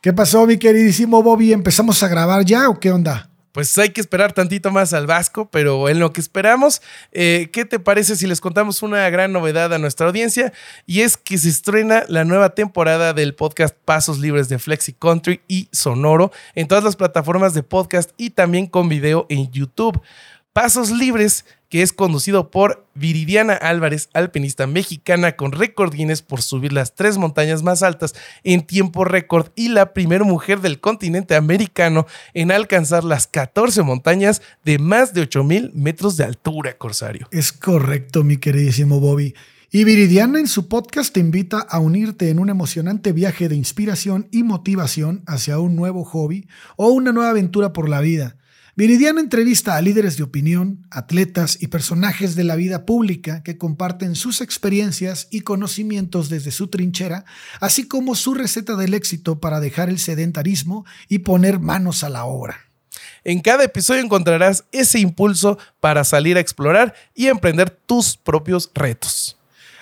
¿Qué pasó, mi queridísimo Bobby? ¿Empezamos a grabar ya o qué onda? Pues hay que esperar tantito más al Vasco, pero en lo que esperamos, eh, ¿qué te parece si les contamos una gran novedad a nuestra audiencia? Y es que se estrena la nueva temporada del podcast Pasos Libres de Flexi Country y Sonoro en todas las plataformas de podcast y también con video en YouTube. Pasos Libres que es conducido por Viridiana Álvarez, alpinista mexicana con récord Guinness por subir las tres montañas más altas en tiempo récord y la primera mujer del continente americano en alcanzar las 14 montañas de más de 8000 metros de altura, Corsario. Es correcto, mi queridísimo Bobby. Y Viridiana en su podcast te invita a unirte en un emocionante viaje de inspiración y motivación hacia un nuevo hobby o una nueva aventura por la vida. Viridiana entrevista a líderes de opinión, atletas y personajes de la vida pública que comparten sus experiencias y conocimientos desde su trinchera, así como su receta del éxito para dejar el sedentarismo y poner manos a la obra. En cada episodio encontrarás ese impulso para salir a explorar y emprender tus propios retos.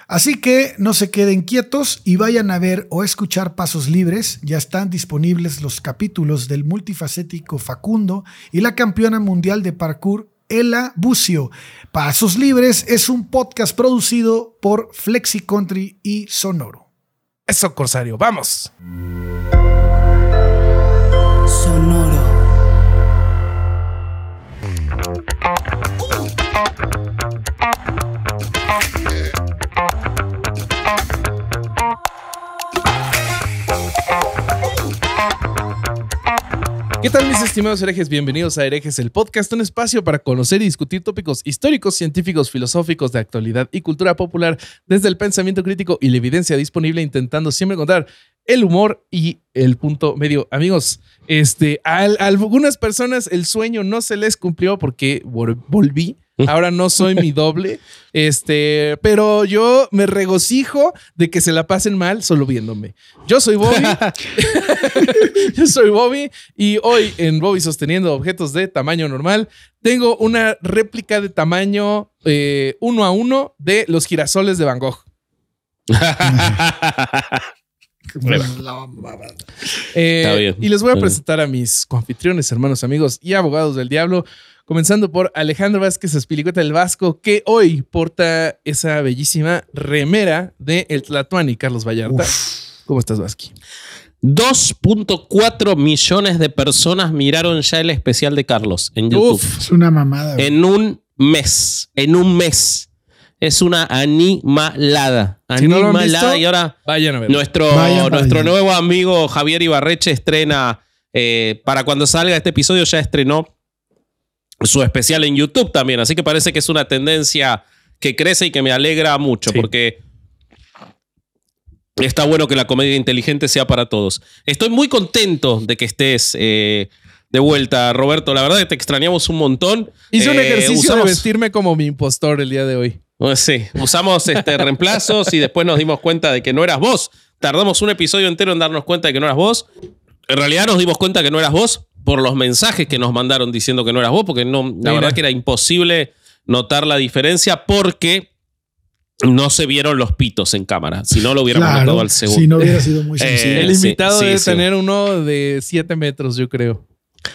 Así que no se queden quietos y vayan a ver o escuchar Pasos Libres. Ya están disponibles los capítulos del multifacético Facundo y la campeona mundial de parkour Ela Bucio. Pasos Libres es un podcast producido por Flexi Country y Sonoro. Eso, Corsario, vamos. Sonoro. ¿Qué tal mis estimados herejes? Bienvenidos a Herejes, el podcast, un espacio para conocer y discutir tópicos históricos, científicos, filosóficos, de actualidad y cultura popular desde el pensamiento crítico y la evidencia disponible, intentando siempre encontrar el humor y el punto medio. Amigos, este, a, algunas personas el sueño no se les cumplió porque volví Ahora no soy mi doble. Este, pero yo me regocijo de que se la pasen mal solo viéndome. Yo soy Bobby. yo soy Bobby y hoy en Bobby sosteniendo objetos de tamaño normal tengo una réplica de tamaño eh, uno a uno de los girasoles de Van Gogh. Eh, y les voy a presentar a mis confitriones, hermanos, amigos y abogados del diablo. Comenzando por Alejandro Vázquez Espilicueta del Vasco, que hoy porta esa bellísima remera de El Tlatuani, Carlos Vallarta. ¿Cómo estás, Vasqui? 2.4 millones de personas miraron ya el especial de Carlos en YouTube. es una mamada. En un mes. En un mes. Es una animalada. Animalada. y ahora vayan a ver. Nuestro, nuestro nuevo amigo Javier Ibarreche estrena. Eh, para cuando salga este episodio, ya estrenó su especial en YouTube también. Así que parece que es una tendencia que crece y que me alegra mucho porque está bueno que la comedia inteligente sea para todos. Estoy muy contento de que estés eh, de vuelta, Roberto. La verdad que te extrañamos un montón. Hice un eh, ejercicio de vestirme como mi impostor el día de hoy. Pues sí, usamos este, reemplazos y después nos dimos cuenta de que no eras vos. Tardamos un episodio entero en darnos cuenta de que no eras vos. En realidad nos dimos cuenta que no eras vos por los mensajes que nos mandaron diciendo que no eras vos, porque no, la verdad que era imposible notar la diferencia porque no se vieron los pitos en cámara. Si no, lo hubiéramos notado al segundo. Si no hubiera sido muy eh, sencillo. El invitado debe tener uno de 7 metros, yo creo.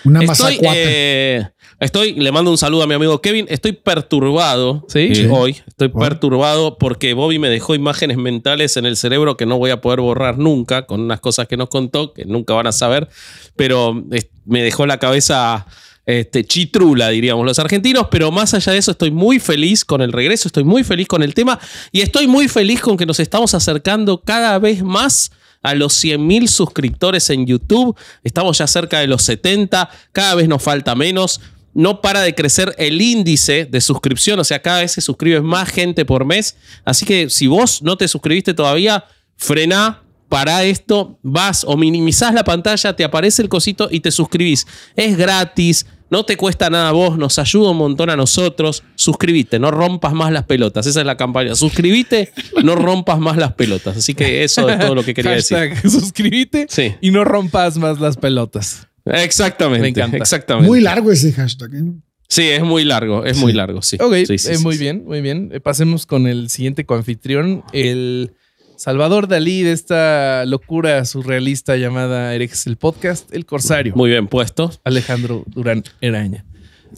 Una estoy, eh, estoy, le mando un saludo a mi amigo Kevin. Estoy perturbado ¿Sí? hoy. Estoy perturbado porque Bobby me dejó imágenes mentales en el cerebro que no voy a poder borrar nunca con unas cosas que nos contó que nunca van a saber. Pero me dejó la cabeza este, chitrula, diríamos los argentinos, pero más allá de eso estoy muy feliz con el regreso, estoy muy feliz con el tema y estoy muy feliz con que nos estamos acercando cada vez más a los 100.000 suscriptores en YouTube. Estamos ya cerca de los 70, cada vez nos falta menos. No para de crecer el índice de suscripción, o sea, cada vez se suscribe más gente por mes. Así que si vos no te suscribiste todavía, frena, para esto, vas o minimizás la pantalla, te aparece el cosito y te suscribís. Es gratis, no te cuesta nada a vos, nos ayuda un montón a nosotros. Suscribite, no rompas más las pelotas. Esa es la campaña. Suscribite, no rompas más las pelotas. Así que eso es todo lo que quería decir. Suscribite y no rompas más las pelotas. Exactamente. Me encanta. Exactamente. Muy largo ese hashtag. ¿eh? Sí, es muy largo, es muy largo, sí. Ok, muy bien, muy bien. Eh, pasemos con el siguiente coanfitrión, el Salvador Dalí de esta locura surrealista llamada Herejes el Podcast, El Corsario. Muy bien puesto. Alejandro Durán Eraña.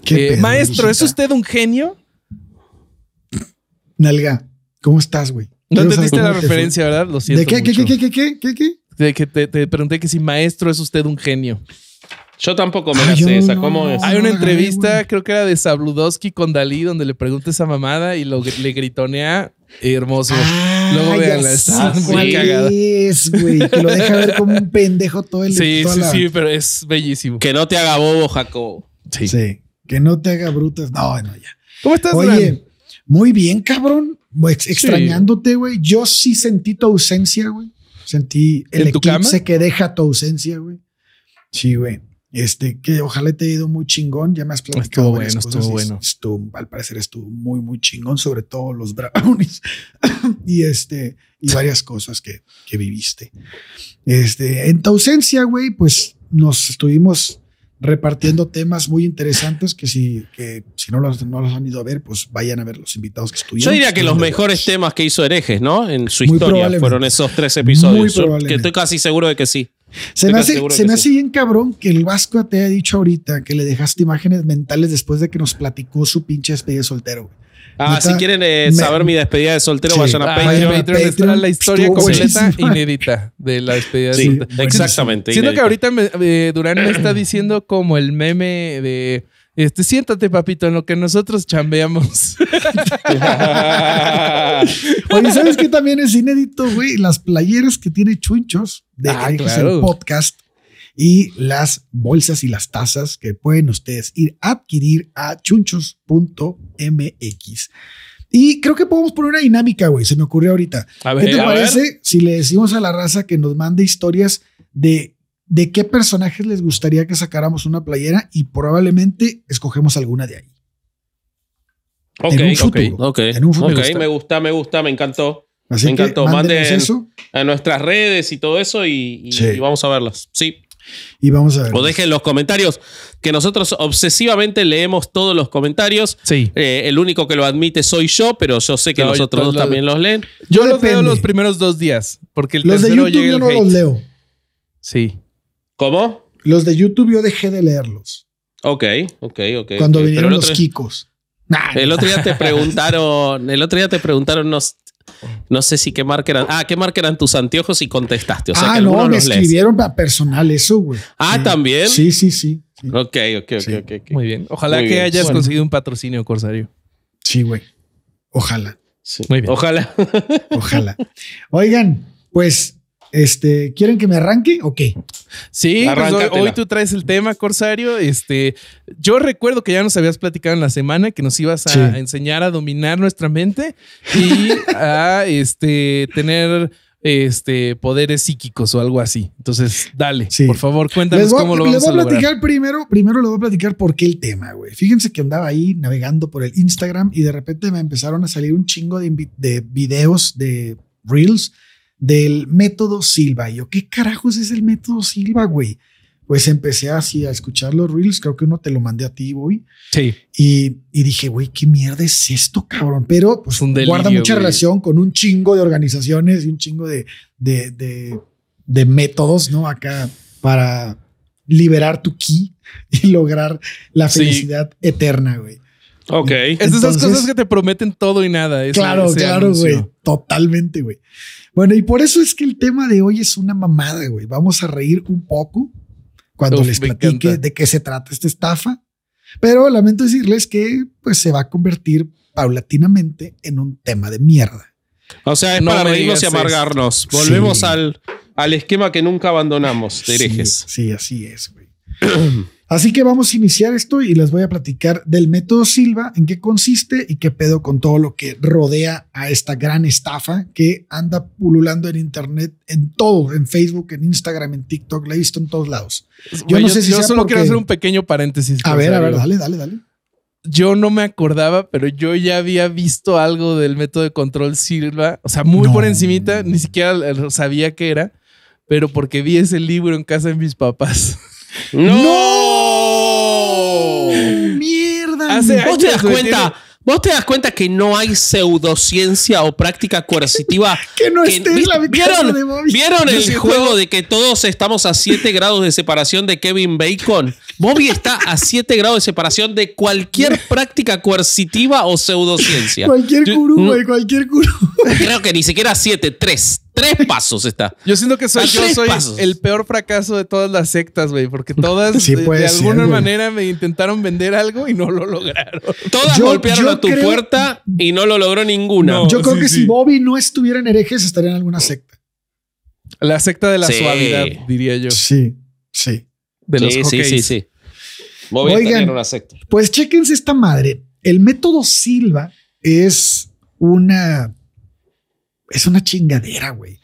¿Qué Eh, maestro, ¿es usted un genio? Nalga, ¿cómo estás, güey? No entendiste la referencia, ¿verdad? Lo siento ¿De qué, qué, mucho. qué, qué, qué, qué, qué? De que te, te pregunté que si maestro es usted un genio. Yo tampoco me la sé esa. no, ¿Cómo es? Hay una entrevista, creo que era de Sabludowski con Dalí, donde le pregunta esa mamada y lo, le gritonea. Hermoso. Ah, Luego ya véanla, está muy cuál cagada. es, güey. Que lo deja ver como un pendejo todo el Sí, sí, la- sí, pero es bellísimo. Que no te haga bobo, Jacobo. Sí. Sí. Que no te haga brutas. No, no, ya. ¿Cómo estás? Oye, muy bien, cabrón. Ex- Extrañándote, güey. Yo sí sentí tu ausencia, güey. Sentí el ¿En tu eclipse cama? que deja tu ausencia, güey. Sí, güey. Este, que ojalá te haya ido muy chingón. Ya me has platicado Estuvo bueno, cosas estuvo y bueno. Estuvo, al parecer estuvo muy, muy chingón, sobre todo los brownies y este, y varias cosas que, que viviste. Este, en tu ausencia, güey, pues nos estuvimos repartiendo temas muy interesantes que si, que si no, los, no los han ido a ver, pues vayan a ver los invitados que estuvieron. Yo diría que los mejores temas que hizo Herejes, ¿no? En su Muy historia fueron esos tres episodios. Muy Yo que estoy casi seguro de que sí. Se Estoy me hace, se me sí. hace bien cabrón que el Vasco te haya dicho ahorita que le dejaste imágenes mentales después de que nos platicó su pinche despedida de soltero. güey. Ah, Neta, si quieren eh, me- saber mi despedida de soltero, Sí. vayan a Ah, Patreon. en Patreon. La historia estuvo completa inédita de la despedida de soltero. exactamente. Siento que ahorita me- eh, Durán me está diciendo como el meme de este, siéntate, papito, en lo que nosotros chambeamos. Oye, ¿sabes qué también es inédito, güey? Las playeras que tiene Chunchos de Ah, claro. el podcast y las bolsas y las tazas que pueden ustedes ir a adquirir a chunchos.mx. Y creo que podemos poner una dinámica, güey. Se me ocurrió ahorita. A ¿Qué te a parece si le decimos a la raza que nos mande historias de, de qué personajes les gustaría que sacáramos una playera y probablemente escogemos alguna de ahí? Ok, en un ok, futuro. ok. En un futuro. Ok, me gusta, me gusta, me encantó. Así Me encantó. Manden- eso A nuestras redes y todo eso y, y- Sí. y vamos a verlas. Sí. y vamos a ver. O dejen los comentarios, que nosotros obsesivamente leemos todos los comentarios. Sí. Eh, el único que lo admite soy yo, pero yo sé que No, los otros dos lo- también los leen. Yo los veo los primeros dos días, porque el Los de tercero YouTube llega yo el no hate. los leo. Sí. ¿Cómo? Los de YouTube yo dejé de leerlos Ok, ok, ok. cuando vinieron los Kikos. Nah, El otro día te preguntaron, el otro día te preguntaron, no, sé si qué marca eran. Ah, qué marca eran tus anteojos y contestaste. O sea ah, que no, me escribieron para personal eso, güey. Ah, Sí. ¿también? Sí, sí, sí. Sí, Ok, ok, ok, Sí. ok, ok. Muy bien. Ojalá Muy que bien. hayas Bueno. conseguido un patrocinio, Corsario. Sí, güey. Ojalá, Sí. Muy bien. Ojalá. ojalá. Oigan, pues, este, ¿quieren que me arranque o qué? Sí, pues hoy, hoy tú traes el tema, Corsario. Este, yo recuerdo que ya nos habías platicado en la semana que nos ibas a Sí. enseñar a dominar nuestra mente y a este, tener este, poderes psíquicos o algo así. Entonces, dale, Sí. por favor, cuéntanos Les voy, a- cómo lo les vamos voy a a lograr. platicar primero, primero les voy a platicar por qué el tema, güey. Fíjense que andaba ahí navegando por el Instagram y de repente me empezaron a salir un chingo de videos de Reels del método Silva. Y yo, ¿qué carajos es el método Silva, güey? Pues empecé así a escuchar los Reels, creo que uno te lo mandé a ti, güey. Sí, Y, y dije, güey, ¿qué mierda es esto, cabrón? Pero pues Es un delirio, guarda mucha güey. relación con un chingo de organizaciones y un chingo de, de, de, de métodos, ¿no? Acá para liberar tu ki y lograr la Sí. felicidad eterna, güey. Ok. es de esas cosas que te prometen todo y nada. Claro, claro, anuncio. güey. Totalmente, güey. Bueno, y por eso es que el tema de hoy es una mamada, güey. Vamos a reír un poco cuando Uf, les platique de qué se trata esta estafa. Pero lamento decirles que pues se va a convertir paulatinamente en un tema de mierda. O sea, es No para reírnos y amargarnos. Volvemos Sí. al, al esquema que nunca abandonamos de herejes. Sí, sí, así es, güey. Así que vamos a iniciar esto y les voy a platicar del método Silva, en qué consiste y qué pedo con todo lo que rodea a esta gran estafa que anda pululando en internet, en todo, en Facebook, en Instagram, en TikTok, la he visto en todos lados. Yo no sé si yo sea solo porque- quiero hacer un pequeño paréntesis. A ver, a ver, dale, dale, dale. Yo no me acordaba, pero yo ya había visto algo del método de control Silva. O sea, muy No. por encimita. Ni siquiera sabía qué era. Pero porque vi ese libro en casa de mis papás. ¡No! Hace! ¿Vos te das cuenta? Vos te das cuenta que no hay pseudociencia o práctica coercitiva. que no esté en la ¿Vieron, de Bobby. ¿vieron el juego de que todos estamos a 7 grados de separación de Kevin Bacon? Bobby está a 7 grados de separación de cualquier práctica coercitiva o pseudociencia. Cualquier gurú, güey, cualquier gurú. Creo que ni siquiera 7, 3. Tres pasos está. Yo siento que soy, yo soy el peor fracaso de todas las sectas, güey, porque todas de, alguna manera me intentaron vender algo y no lo lograron. Todas golpearon a tu puerta y no lo logró ninguna. yo creo que si Bobby no estuviera en herejes, estaría en alguna secta. La secta de la suavidad, diría yo. Sí, sí. De los sí, sí, sí, Bobby en una secta. Pues chéquense esta madre. El método Silva es una es una chingadera, güey.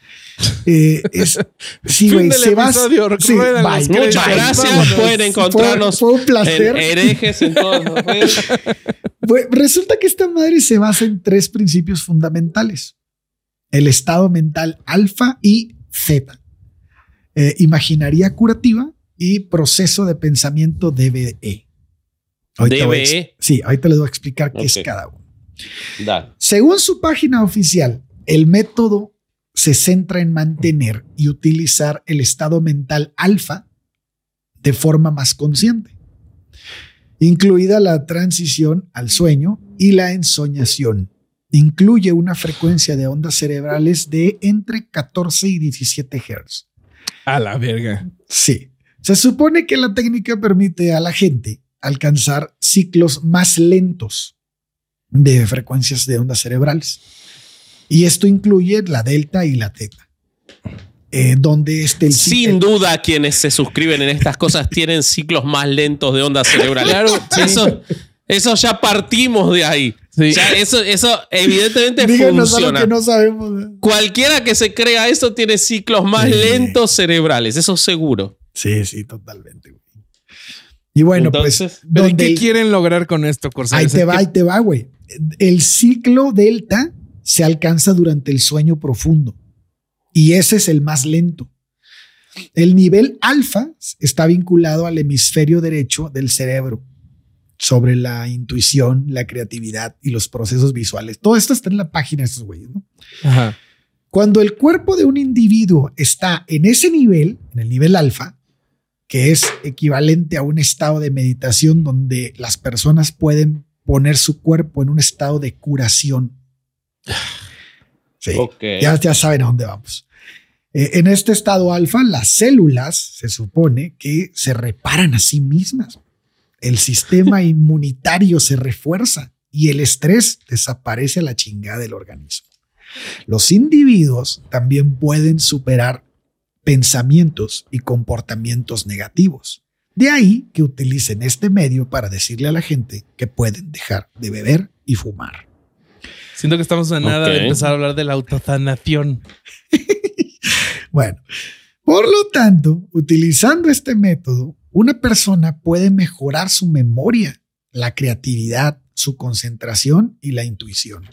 Eh, es, sí, güey, se va. Sí, Muchas gracias. Pueden encontrarnos fue, un placer. herejes en las redes. resulta que esta madre se basa en tres principios fundamentales: el estado mental alfa y zeta, eh, imaginaría curativa y proceso de pensamiento DBE. DBE. sí, ahorita les voy a explicar qué es cada uno. Según su página oficial, el método se centra en mantener y utilizar el estado mental alfa de forma más consciente, incluida la transición al sueño y la ensoñación. Incluye una frecuencia de ondas cerebrales de entre 14 y 17 Hz. A la verga. Sí. Se supone que la técnica permite a la gente alcanzar ciclos más lentos de frecuencias de ondas cerebrales. Y esto incluye la delta y la teta. Eh, donde este el Sin duda, quienes se suscriben en estas cosas tienen ciclos más lentos de onda cerebral. Claro, eso, eso ya partimos de ahí. eso, eso evidentemente funciona. no sabemos. ¿eh? Cualquiera que se crea eso tiene ciclos más lentos cerebrales, eso seguro. Sí, sí, totalmente. Y bueno, pues. ¿Qué quieren lograr con esto, Ahí te va, ahí te va, güey. El ciclo delta se alcanza durante el sueño profundo y ese es el más lento. El nivel alfa está vinculado al hemisferio derecho del cerebro sobre la intuición, la creatividad y los procesos visuales. Todo esto está en la página de estos güeyes. Cuando el cuerpo de un individuo está en ese nivel, en el nivel alfa, que es equivalente a un estado de meditación donde las personas pueden poner su cuerpo en un estado de curación Sí, ya, ya saben a dónde vamos. Eh, en este estado alfa, las células se supone que se reparan a sí mismas. El sistema inmunitario se refuerza y el estrés desaparece a la chingada del organismo. Los individuos también pueden superar pensamientos y comportamientos negativos. De ahí que utilicen este medio para decirle a la gente que pueden dejar de beber y fumar. Siento que estamos a nada de empezar a hablar de la autosanación. bueno, por lo tanto, utilizando este método, una persona puede mejorar su memoria, la creatividad, su concentración y la intuición.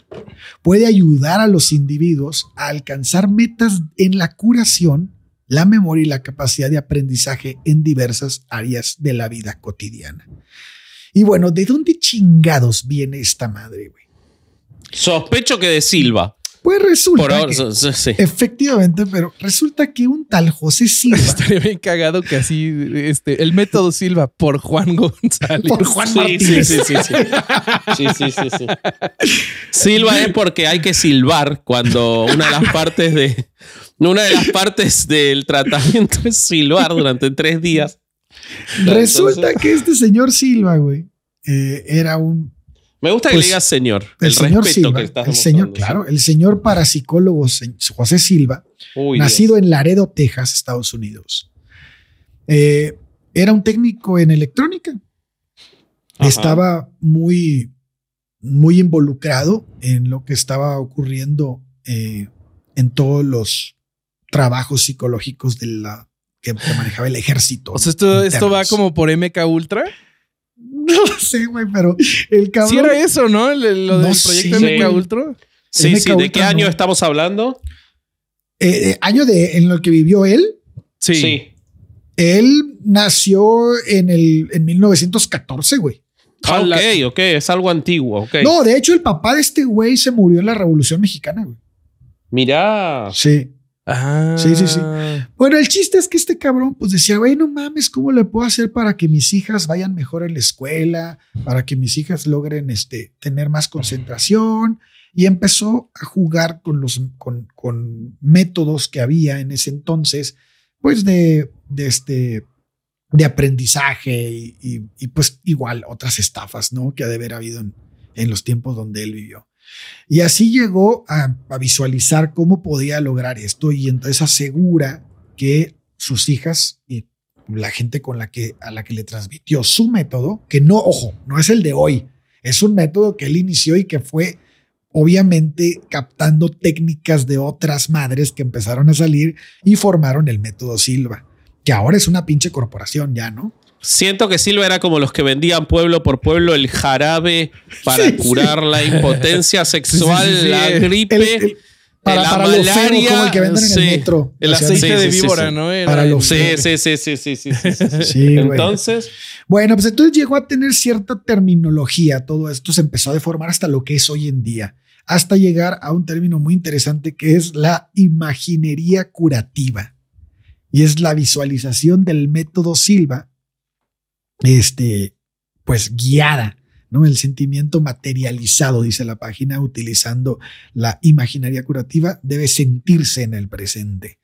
Puede ayudar a los individuos a alcanzar metas en la curación, la memoria y la capacidad de aprendizaje en diversas áreas de la vida cotidiana. Y bueno, ¿de dónde chingados viene esta madre, güey? Sospecho que de Silva. Pues resulta efectivamente, pero resulta que un tal José Silva estaría bien cagado que así este el método Silva por Juan González. Por Juan sí, Sí, sí, sí, sí. sí, sí, sí, Silva es porque hay que silbar cuando una de las partes de una de las partes del tratamiento es silbar durante tres días. Resulta que este señor Silva, güey, eh, era un me gusta que le pues, digas señor. El, señor Silva, El señor, claro, el señor parapsicólogo José Silva, nacido en Laredo, Texas, Estados Unidos. Eh, era un técnico en electrónica. Estaba muy, muy involucrado en lo que estaba ocurriendo eh, en todos los trabajos psicológicos de la que, manejaba el ejército. O sea, esto, esto va como por MK Ultra. No lo sé, güey, pero el cabrón. Sí, era eso, ¿no? lo del proyecto MK Ultra. Sí, sí. ¿De qué año estamos hablando? Eh, eh, año de en lo que vivió él. Sí. Él nació en el en 1914, güey. Ah, ok, ok, es algo antiguo. Okay. No, de hecho, el papá de este güey se murió en la Revolución Mexicana, güey. Mirá. Sí. Ah. Sí, sí, sí. Bueno, el chiste es que este cabrón pues decía, güey, no mames, ¿cómo le puedo hacer para que mis hijas vayan mejor en la escuela? Para que mis hijas logren este, tener más concentración. Y empezó a jugar con los con, con métodos que había en ese entonces, pues de, de este de aprendizaje y, pues igual otras estafas, ¿no? Que ha de haber habido en, en los tiempos donde él vivió. Y así llegó a, visualizar cómo podía lograr esto y entonces asegura que sus hijas y la gente con la que a la que le transmitió su método, que no, ojo, no es el de hoy, es un método que él inició y que fue obviamente captando técnicas de otras madres que empezaron a salir y formaron el método Silva, que ahora es una pinche corporación ya, ¿no? Siento que Silva era como los que vendían pueblo por pueblo el jarabe para curar la impotencia sexual, la gripe. para, la malaria, como el que venden en el metro. El aceite de víbora, ¿no? para los sí, sí, sí, sí, sí, sí. entonces. Bueno, pues entonces llegó a tener cierta terminología. Todo esto se empezó a deformar hasta lo que es hoy en día, hasta llegar a un término muy interesante que es la imaginería curativa. Y es la visualización del método Silva este, pues guiada, ¿no? El sentimiento materializado, dice la página, utilizando la imaginaria curativa, debe sentirse en el presente.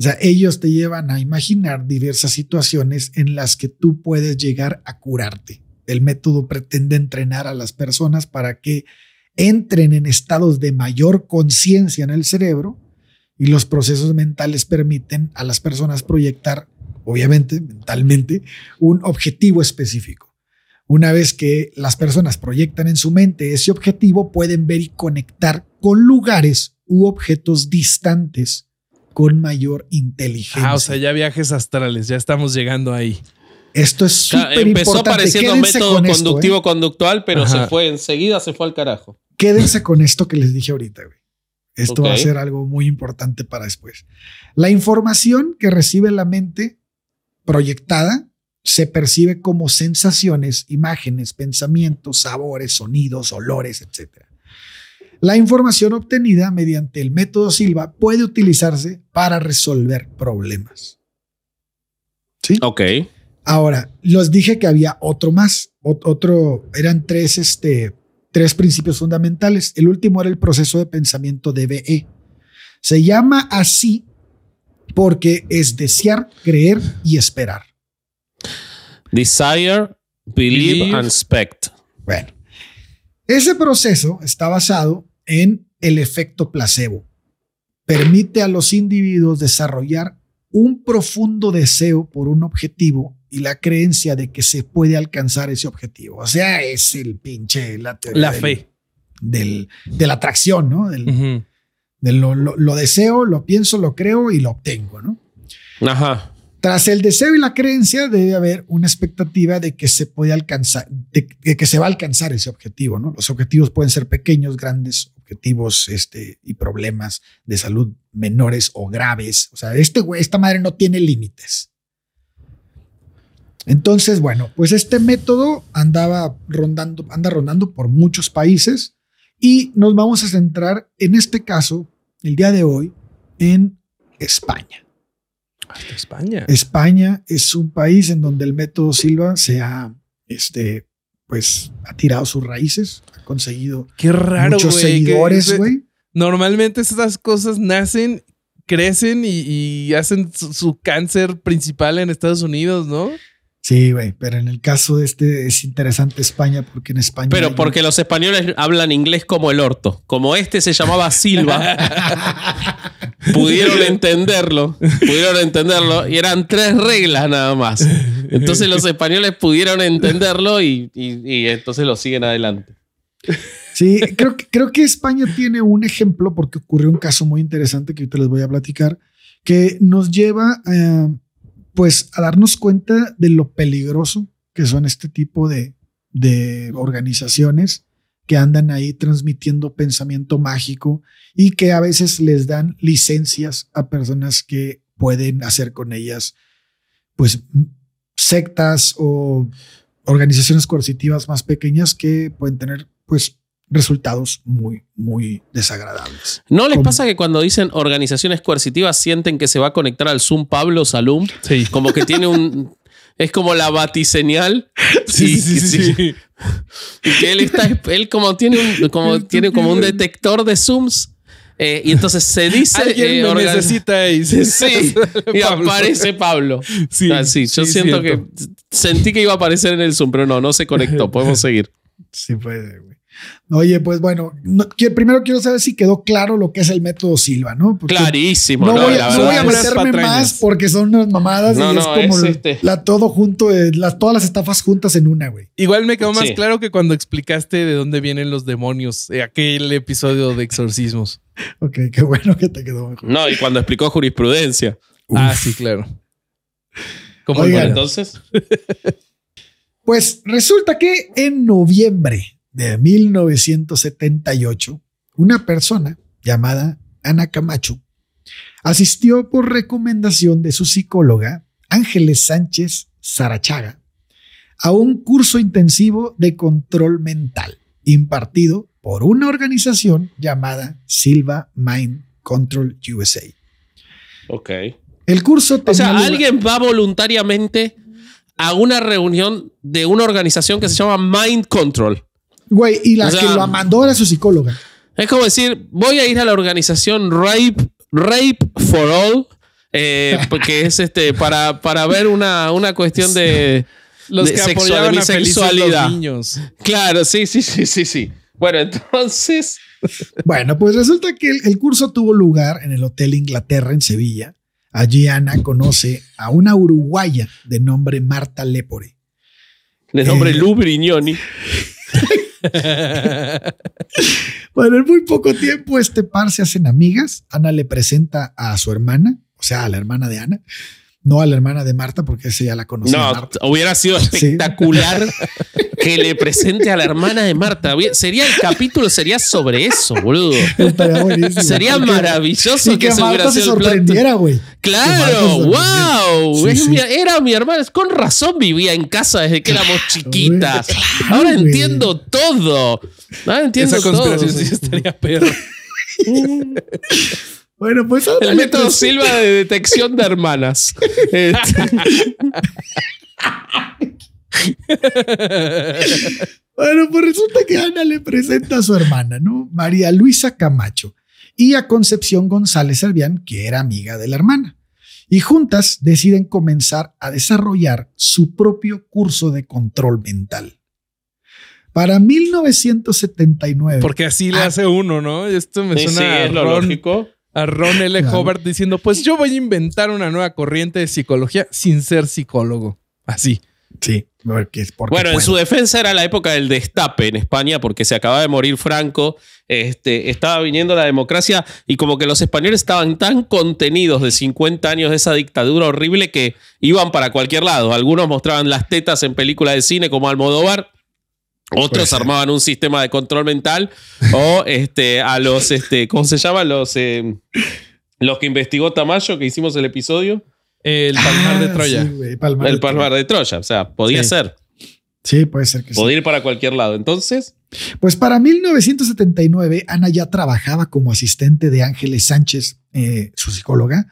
O sea, ellos te llevan a imaginar diversas situaciones en las que tú puedes llegar a curarte. El método pretende entrenar a las personas para que entren en estados de mayor conciencia en el cerebro y los procesos mentales permiten a las personas proyectar obviamente, mentalmente, un objetivo específico. Una vez que las personas proyectan en su mente ese objetivo, pueden ver y conectar con lugares u objetos distantes con mayor inteligencia. Ah, o sea, ya viajes astrales, ya estamos llegando ahí. Esto es súper importante. Empezó pareciendo un método conductivo ¿eh? conductual, pero se fue enseguida, se fue al carajo. Quédense con esto que les dije ahorita, güey. Esto va a ser algo muy importante para después. La información que recibe la mente proyectada se percibe como sensaciones, imágenes, pensamientos, sabores, sonidos, olores, etc. La información obtenida mediante el método Silva puede utilizarse para resolver problemas. ¿Sí? Ok. Ahora, los dije que había otro más, otro, eran tres, este, tres principios fundamentales. El último era el proceso de pensamiento DBE. Se llama así porque es desear, creer y esperar. Desire, believe, and expect. Bueno, ese proceso está basado en el efecto placebo. Permite a los individuos desarrollar un profundo deseo por un objetivo y la creencia de que se puede alcanzar ese objetivo. O sea, es el pinche la, fe del, de la atracción, ¿no? Lo, deseo, lo pienso, lo creo y lo obtengo, ¿no? Ajá. Tras el deseo y la creencia debe haber una expectativa de que se puede alcanzar, de, que se va a alcanzar ese objetivo, ¿no? Los objetivos pueden ser pequeños, grandes, objetivos este, y problemas de salud menores o graves. O sea, este güey, esta madre no tiene límites. Entonces, bueno, pues este método andaba rondando, anda rondando por muchos países y nos vamos a centrar en este caso, el día de hoy, en España. España. España es un país en donde el método Silva se ha, este, pues, ha tirado sus raíces, ha conseguido Qué raro, muchos seguidores, güey. Normalmente estas cosas nacen, crecen y, hacen su, cáncer principal en Estados Unidos, ¿no? Sí, güey, pero en el caso de este es interesante España porque en España... Pero porque los españoles hablan inglés como el orto. Como este se llamaba Silva, pudieron entenderlo, pudieron entenderlo y eran tres reglas nada más. Entonces los españoles pudieron entenderlo y, entonces lo siguen adelante. Sí, creo que, creo que España tiene un ejemplo porque ocurrió un caso muy interesante que ahorita les voy a platicar que nos lleva a pues a darnos cuenta de lo peligroso que son este tipo de, organizaciones que andan ahí transmitiendo pensamiento mágico y que a veces les dan licencias a personas que pueden hacer con ellas, pues, sectas o, organizaciones coercitivas más pequeñas que pueden tener, pues, resultados muy, muy desagradables. ¿No les pasa que cuando dicen organizaciones coercitivas sienten que se va a conectar al Zoom Pablo Salum? Sí. Como que tiene un... Es como la batiseñal. Sí, sí, sí, Y que él está, él como tiene un, como tiene como un detector de Zooms. Eh, y entonces se dice. Alguien eh, me necesita y se Sí, y Pablo. aparece Pablo. Sí, Ah, sí, yo sí, siento cierto. que sentí que iba a aparecer en el Zoom, pero no, no se conectó. Podemos seguir. Sí puede, güey. Oye, pues bueno, no- que- primero quiero saber si quedó claro lo que es el método Silva, ¿no? Porque Clarísimo, No, ¿no? voy, a, no voy a verdad es- meterme más porque son unas mamadas No, y no, es como es este. la todo junto, eh, las, todas las estafas juntas en una, güey. Igual me quedó más Sí. claro que cuando explicaste de dónde vienen los demonios, eh, aquel episodio de exorcismos. Ok, qué bueno que te quedó mejor. No, y cuando explicó jurisprudencia. Ah, sí, claro. Como Oigan. Entonces, Pues resulta que en noviembre de 1978, una persona llamada Ana Camacho asistió por recomendación de su psicóloga Ángeles Sánchez Sarachaga a un curso intensivo de control mental impartido por una organización llamada Silva Mind Control USA. ok. El curso O sea, lugar- alguien va voluntariamente a una reunión de una organización que se llama Mind Control. Güey, y la o sea- que lo mandó era su psicóloga. Es como decir, voy a ir a la organización Rape, Rape for All, eh, porque es este para, para ver una, una cuestión de, Los de que sexual- apoyaban de a felices bisexualidad. los niños. Claro, sí, sí, sí, sí, sí. Bueno, entonces, Bueno, pues resulta que el, el curso tuvo lugar en el Hotel Inglaterra en Sevilla. Allí Ana conoce a una uruguaya de nombre Marta Lepore. de nombre Eh. Lu Brignoni. Bueno, en muy poco tiempo este par se hacen amigas. Ana le presenta a su hermana, o sea, a la hermana de Ana, no a la hermana de Marta, porque esa ya la conocía. No, Marta. hubiera sido espectacular que le presente a la hermana de Marta. Sería el capítulo, sería sobre eso, boludo. Estaría buenísimo. Sería que- maravilloso Y que, se hubiera Marta se sorprendiera, güey. Que Claro, sorprendiera. wow. Sí, Es sí. mi- era mi hermana. Con razón vivía en casa desde que éramos chiquitas. claro, Ahora entiendo todo. Ahora entiendo Esa conspiración todo. sí estaría perro. Bueno, pues El método Silva de detección de hermanas. Este, Bueno, pues resulta que Ana le presenta a su hermana, ¿no? María Luisa Camacho y a Concepción González Servián, que era amiga de la hermana. Y juntas deciden comenzar a desarrollar su propio curso de control mental. Para 1979. Porque así le Ah. hace uno, ¿no? Esto me sí, sí, suena es a, lo lógico. A Ron L. Hobart diciendo, pues yo voy a inventar una nueva corriente de psicología sin ser psicólogo. Así. Sí, porque es porque Bueno, en su defensa era la época del destape en España porque se acababa de morir Franco, este, estaba viniendo la democracia y como que los españoles estaban tan contenidos de 50 años de esa dictadura horrible que iban para cualquier lado. Algunos mostraban las tetas en películas de cine como Almodóvar. Otros armaban un sistema de control mental o este, a los, este, ¿cómo se llama? Los, eh, los que investigó Tamayo, que hicimos el episodio. El palmar de Ah, Troya. sí, güey, Palmar El de Palmar Troya. de Troya. O sea, podía Sí. ser. Sí, puede ser que sí. Podía ir para cualquier lado. Entonces, Pues para 1979, Ana ya trabajaba como asistente de Ángeles Sánchez, eh, su psicóloga,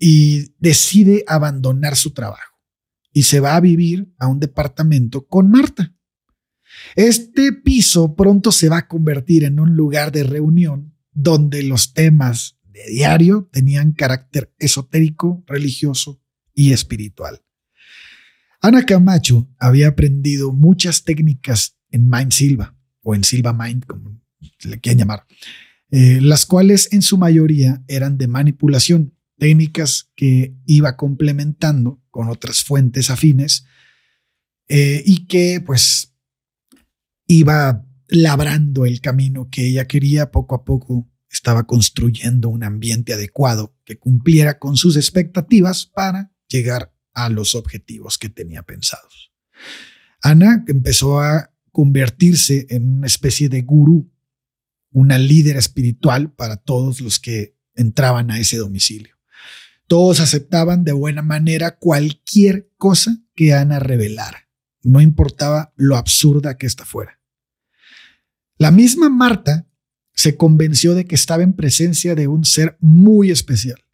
y decide abandonar su trabajo y se va a vivir a un departamento con Marta. Este piso pronto se va a convertir en un lugar de reunión donde los temas de diario tenían carácter esotérico, religioso y espiritual. Ana Camacho había aprendido muchas técnicas en Mind Silva o en Silva Mind, como se le quieran llamar, eh, las cuales en su mayoría eran de manipulación, técnicas que iba complementando con otras fuentes afines eh, y que pues iba labrando el camino que ella quería poco a poco estaba construyendo un ambiente adecuado que cumpliera con sus expectativas para llegar a los objetivos que tenía pensados. Ana empezó a convertirse en una especie de gurú, una líder espiritual para todos los que entraban a ese domicilio. Todos aceptaban de buena manera cualquier cosa que Ana revelara. no importaba lo absurda que ésta fuera. La misma Marta se convenció de que estaba en presencia de un ser muy especial.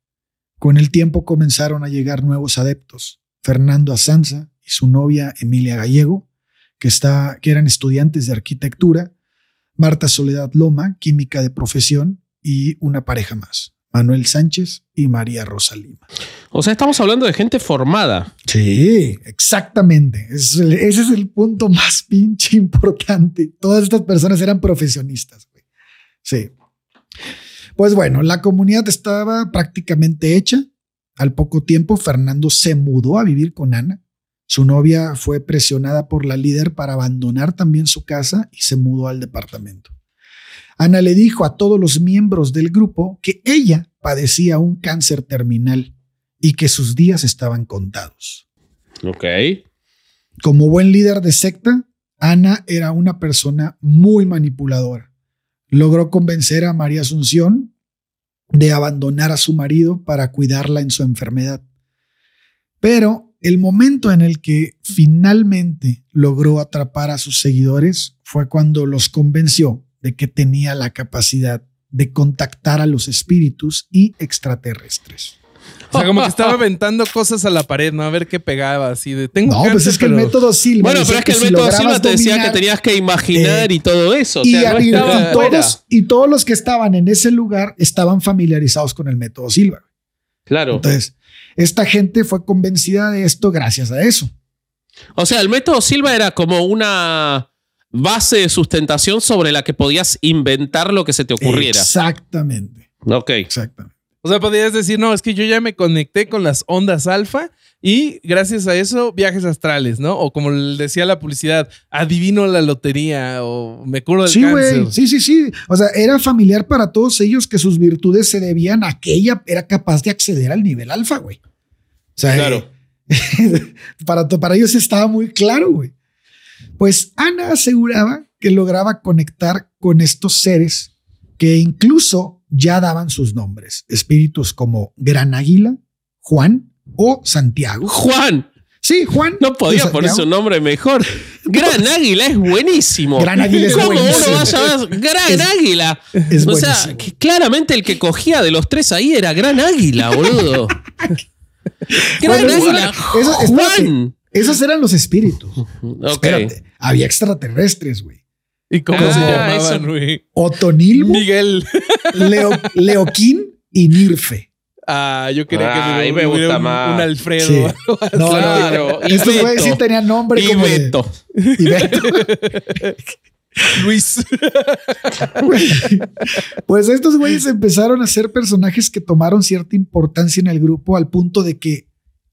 Con el tiempo comenzaron a llegar nuevos adeptos, Fernando Asanza y su novia Emilia Gallego, que, que eran estudiantes de arquitectura, Marta Soledad Loma, química de profesión, y una pareja más, Manuel Sánchez y María Rosa Lima. O sea, estamos hablando de gente formada. Sí, exactamente. Ese es el punto más pinche importante. Todas estas personas eran profesionistas. Sí. Pues bueno, la comunidad estaba prácticamente hecha. Al poco tiempo, Fernando se mudó a vivir con Ana. Su novia fue presionada por la líder para abandonar también su casa y se mudó al departamento. Ana le dijo a todos los miembros del grupo que ella padecía un cáncer terminal y que sus días estaban contados. Ok. Como buen líder de secta, Ana era una persona muy manipuladora. Logró convencer a María Asunción de abandonar a su marido para cuidarla en su enfermedad. Pero el momento en el que finalmente logró atrapar a sus seguidores fue cuando los convenció de que tenía la capacidad de contactar a los espíritus y extraterrestres. O sea, como que estaba aventando cosas a la pared, ¿no? A ver qué pegaba, así de... Tengo no, pues es que el método Silva... Bueno, pero es que, el método Silva te decía que tenías que imaginar y todo eso. y, todos, y todos los que estaban en ese lugar estaban familiarizados con el método Silva. Claro. Entonces, esta gente fue convencida de esto gracias a eso. O sea, el método Silva era como una base de sustentación sobre la que podías inventar lo que se te ocurriera. Exactamente. Ok. Exactamente. O sea, podrías decir, no, es que yo ya me conecté con las ondas alfa y gracias a eso viajes astrales, ¿no? O como decía la publicidad, adivino la lotería o me curo del sí, cáncer. Sí, sí, sí. O sea, era familiar para todos ellos que sus virtudes se debían a que ella era capaz de acceder al nivel alfa, güey. O sea, claro. para, para ellos estaba muy claro, güey. Pues Ana aseguraba que lograba conectar con estos seres que incluso ya daban sus nombres, espíritus como Gran Águila, Juan o Santiago. Juan. Sí, Juan. No podía poner su nombre mejor. Gran Águila es buenísimo. Gran Águila es ¿Cómo buenísimo. uno va a llamar Gran Águila? Es o sea, que claramente el que cogía de los tres ahí era Gran Águila, boludo. Gran Bueno, Águila. eso-. Juan. Esos eran los espíritus. Ok. Espérate, había extraterrestres, güey. ¿Y cómo Ah, se llamaban, güey? Otonilmo, Miguel. Leo, Leoquín y Nirfe. Ah, yo quería que Ay, me hubiera gusta un, más. un Alfredo. Sí. No, Claro, no. Estos güeyes sí tenían nombre Y como de- Beto. y Beto. Luis. Pues estos güeyes empezaron a ser personajes que tomaron cierta importancia en el grupo al punto de que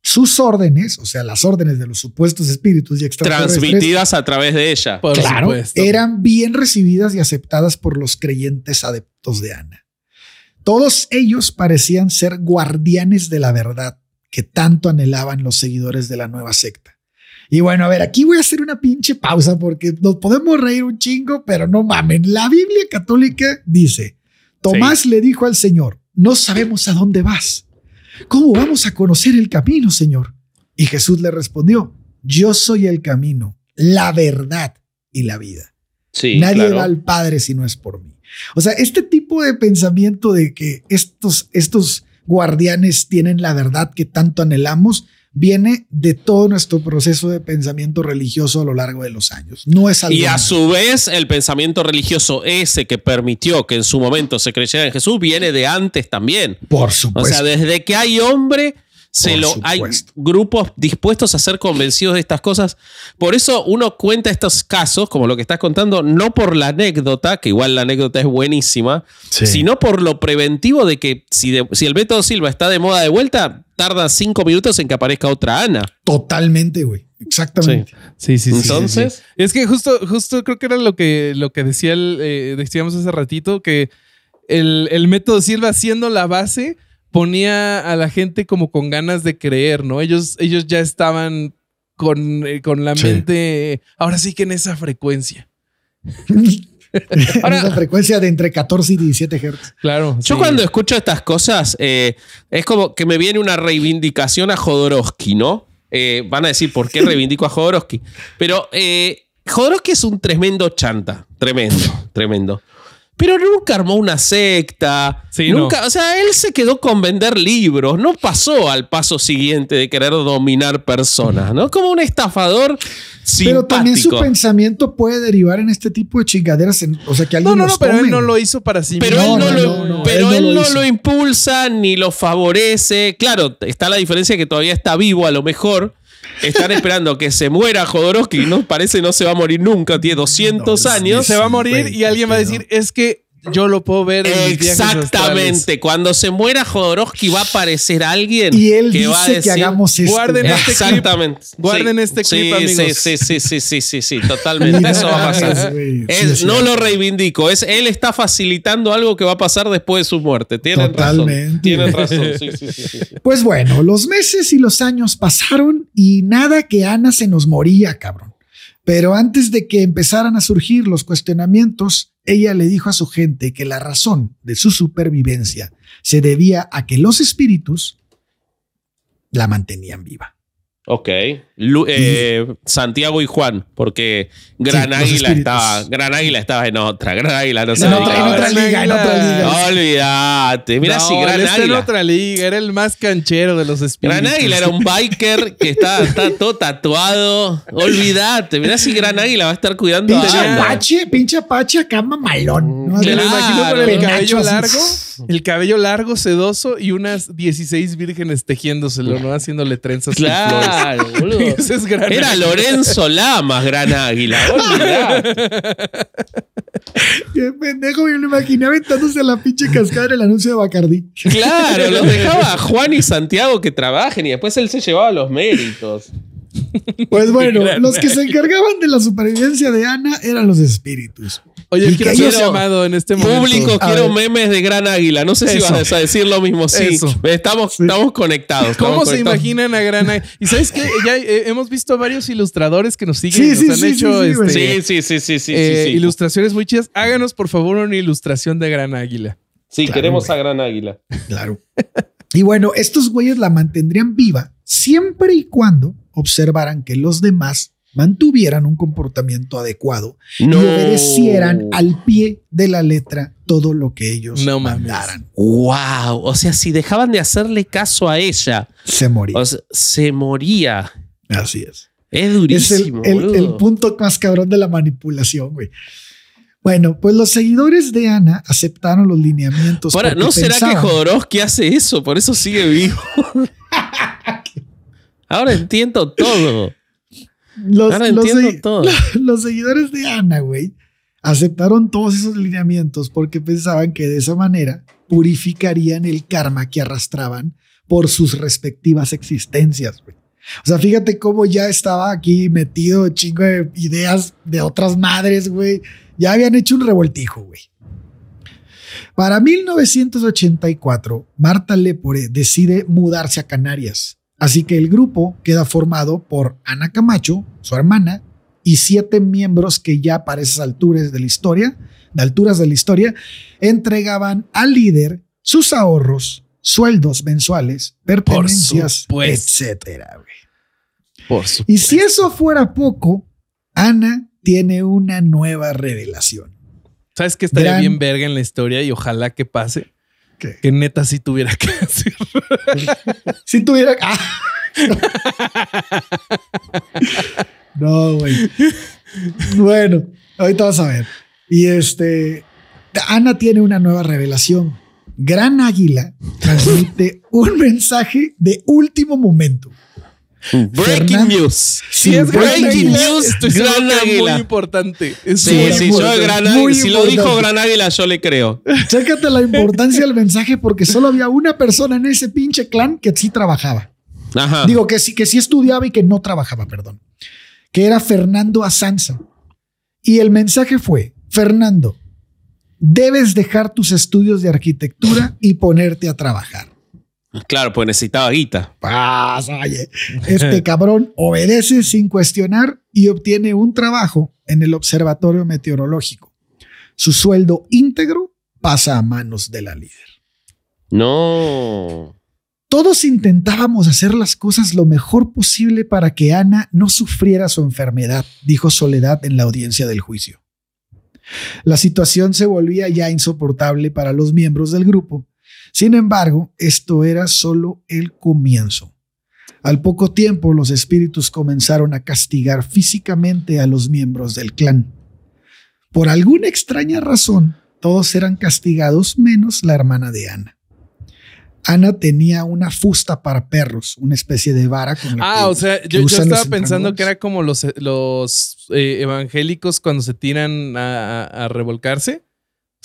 sus órdenes, o sea, las órdenes de los supuestos espíritus y extraterrestres, Transmitidas a través de ella. Por claro, supuesto. eran bien recibidas y aceptadas por los creyentes adeptos de Ana. Todos ellos parecían ser guardianes de la verdad que tanto anhelaban los seguidores de la nueva secta. Y bueno, a ver, aquí voy a hacer una pinche pausa porque nos podemos reír un chingo, pero no mamen. La Biblia católica dice, Tomás le dijo al Señor, no sabemos a dónde vas. ¿Cómo vamos a conocer el camino, Señor? Y Jesús le respondió, yo soy el camino, la verdad y la vida. Sí, Nadie claro. va al Padre si no es por mí. O sea, este tipo de pensamiento de que estos, estos guardianes tienen la verdad que tanto anhelamos viene de todo nuestro proceso de pensamiento religioso a lo largo de los años. No es algo Y a nuevo. su vez, el pensamiento religioso ese que permitió que en su momento se creyera en Jesús viene de antes también. Por O supuesto. sea, desde que hay hombre, se lo, hay grupos dispuestos a ser convencidos de estas cosas. Por eso uno cuenta estos casos, como lo que estás contando, no por la anécdota, que igual la anécdota es buenísima, Sí. sino por lo preventivo de que si, de- si el método Silva está de moda de vuelta, tarda cinco minutos en que aparezca otra Ana. Totalmente, güey. Exactamente. Sí, sí, sí. Entonces- sí, sí. Es que justo, justo creo que era lo que, lo que decía el, eh, decíamos hace ratito, que el, el método Silva siendo la base ponía a la gente como con ganas de creer, ¿no? Ellos, ellos ya estaban con, eh, con la Sí. mente, ahora sí que en esa frecuencia. Ahora, esa frecuencia de entre 14 y 17 Hz. Claro. Yo sí. cuando escucho estas cosas, eh, es como que me viene una reivindicación a Jodorowsky, ¿no? Eh, van a decir, ¿por qué reivindico a Jodorowsky? Pero eh, Jodorowsky es un tremendo chanta. Tremendo, tremendo. Pero nunca armó una secta. nunca, O sea, él se quedó con vender libros. No pasó al paso siguiente de querer dominar personas, ¿no? Como un estafador simpático. Pero también su pensamiento puede derivar en este tipo de chingaderas. o sea, que alguien No, no, no, pero él no lo hizo para sí mismo. Pero él no, lo, pero él no lo impulsa ni lo favorece. Claro, está la diferencia que todavía está vivo a lo mejor están esperando que se muera Jodorowsky, no parece no se va a morir nunca, tiene 200 años. Se va a morir y alguien va a decir, es que yo lo puedo ver en Exactamente. Cuando se muera Jodorowsky va a aparecer alguien y él que dice va a decir, que hagamos esto. Guarden este Exactamente. clip. Guarden este clip, amigos. Sí, sí, sí, sí, sí, sí, totalmente. Eso va a pasar. no lo reivindico. Es, él está facilitando algo que va a pasar después de su muerte. Tienen totalmente. razón. Tienen razón. Sí, sí, sí, Pues bueno, los meses y los años pasaron y nada que Ana se nos moría, cabrón. Pero antes de que empezaran a surgir los cuestionamientos, ella le dijo a su gente que la razón de su supervivencia se debía a que los espíritus la mantenían viva. Ok. Eh, Santiago y Juan, porque Gran Águila estaba. Gran Águila estaba en otra. Gran Águila no se en, otra, en otra liga, en otra liga. olvídate. Mira si Gran Águila. en otra liga, era el más canchero de los espíritus. Gran Águila era un biker que estaba, todo tatuado. Olvídate. Mira si Gran Águila va a estar cuidando pinche a Apache, pinche Apache acá mamalón. ¿No? Claro. imagino con el cabello largo, el cabello largo, sedoso y unas 16 vírgenes tejiéndoselo, ¿no? Haciéndole trenzas. Claro. Era Lorenzo Lamas, gran águila. Qué pendejo, me lo imaginé aventándose a la pinche cascada el anuncio de Bacardi. Claro, los dejaba Juan y Santiago que trabajen y después él se llevaba los méritos. Pues bueno, los que se encargaban de la supervivencia de Ana eran los espíritus. Oye, quiero ser llamado en este momento. Público, quiero memes de Gran Águila. No sé si vas a decir lo mismo. Sí, Estamos, estamos conectados. ¿Cómo se imaginan a Gran Águila? Y sabes que ya eh, hemos visto varios ilustradores que nos siguen. nos han hecho este, sí, sí, sí, sí, eh, ilustraciones muy chidas. Háganos, por favor, una ilustración de Gran Águila. Sí, queremos a Gran Águila. Claro. y bueno, estos güeyes la mantendrían viva siempre y cuando observaran que los demás mantuvieran un comportamiento adecuado y obedecieran al pie de la letra todo lo que ellos no mandaran. Wow, o sea, si dejaban de hacerle caso a ella, se moría. se moría. Así es. Es durísimo. Es el, punto más cabrón de la manipulación, güey. Bueno, pues los seguidores de Ana aceptaron los lineamientos. ¿no será que Jodorowsky hace eso? Por eso sigue vivo. Ahora entiendo todo. Los, los, seguidores de Ana, güey, aceptaron todos esos lineamientos porque pensaban que de esa manera purificarían el karma que arrastraban por sus respectivas existencias, güey. O sea, fíjate cómo ya estaba aquí metido chingo de ideas de otras madres, güey. Ya habían hecho un revoltijo, güey. Para 1984, Marta Lepore decide mudarse a Canarias Así que el grupo queda formado por Ana Camacho, su hermana, y siete miembros que ya para esas alturas de la historia, de alturas de la historia, entregaban al líder sus ahorros, sueldos mensuales, pertenencias, etcétera. Por y si eso fuera poco, Ana tiene una nueva revelación. ¿Sabes qué estaría bien verga en la historia y ojalá que pase? Que neta sí tuviera que decir. si tuviera. Ah. no, güey. Bueno, ahorita vas a ver. Y este. Ana tiene una nueva revelación. Gran Águila transmite un mensaje de último momento. Breaking news. Sí, es breaking news. Estoy Gran Águila. Muy importante. sí, sí, yo Gran Águila. Si lo dijo Gran Águila, yo le creo. Chécate la importancia del mensaje porque solo había una persona en ese pinche clan que sí trabajaba. Ajá. Digo que sí, que sí estudiaba y que no trabajaba, perdón. Que era Fernando Asanza. Y el mensaje fue: Fernando, debes dejar tus estudios de arquitectura y ponerte a trabajar. Claro, pues necesitaba guita. Pasa, oye. Este cabrón obedece sin cuestionar y obtiene un trabajo en el Observatorio Meteorológico. Su sueldo íntegro pasa a manos de la líder. No. Todos intentábamos hacer las cosas lo mejor posible para que Ana no sufriera su enfermedad, dijo Soledad en la audiencia del juicio. La situación se volvía ya insoportable para los miembros del grupo. Sin embargo, esto era solo el comienzo. Al poco tiempo, los espíritus comenzaron a castigar físicamente a los miembros del clan. Por alguna extraña razón, todos eran castigados menos la hermana de Ana. Ana tenía una fusta para perros, una especie de vara con la Ah, o sea, yo, estaba pensando que era como los, los eh, evangélicos cuando se tiran a, revolcarse.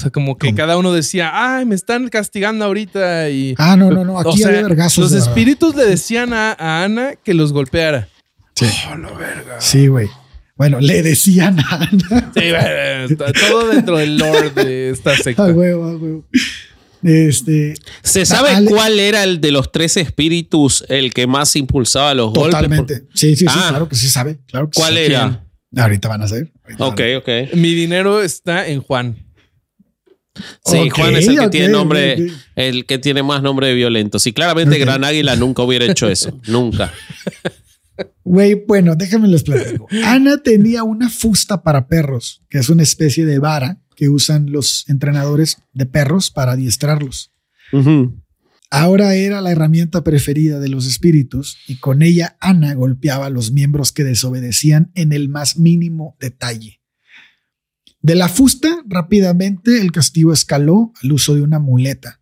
O sea, como que cada uno decía, ay, me están castigando ahorita y... Ah, no, no, no, aquí había vergazos. Los espíritus le decían a, Ana que los golpeara. Sí. Oh, no, verga. Sí, güey. Bueno, le decían a Ana. Sí, todo dentro del lore de esta secta. Ah, huevo, ah, huevo. Este, ¿Se sabe cuál era el de los tres espíritus el que más impulsaba los golpes? Totalmente. Sí, sí, sí, ah. claro que sí sabe. Claro ¿Cuál era? Ahorita van a ser. Ok, ok. Mi dinero está en Juan. Sí, Juan es el que tiene nombre, el que tiene más nombre de violento. Sí, claramente Gran Águila nunca hubiera hecho eso. nunca. Güey, bueno, déjame les platico. Ana tenía una fusta para perros, que es una especie de vara que usan los entrenadores de perros para adiestrarlos. Ahora era la herramienta preferida de los espíritus y con ella Ana golpeaba a los miembros que desobedecían en el más mínimo detalle. De la fusta, rápidamente el castigo escaló al uso de una muleta.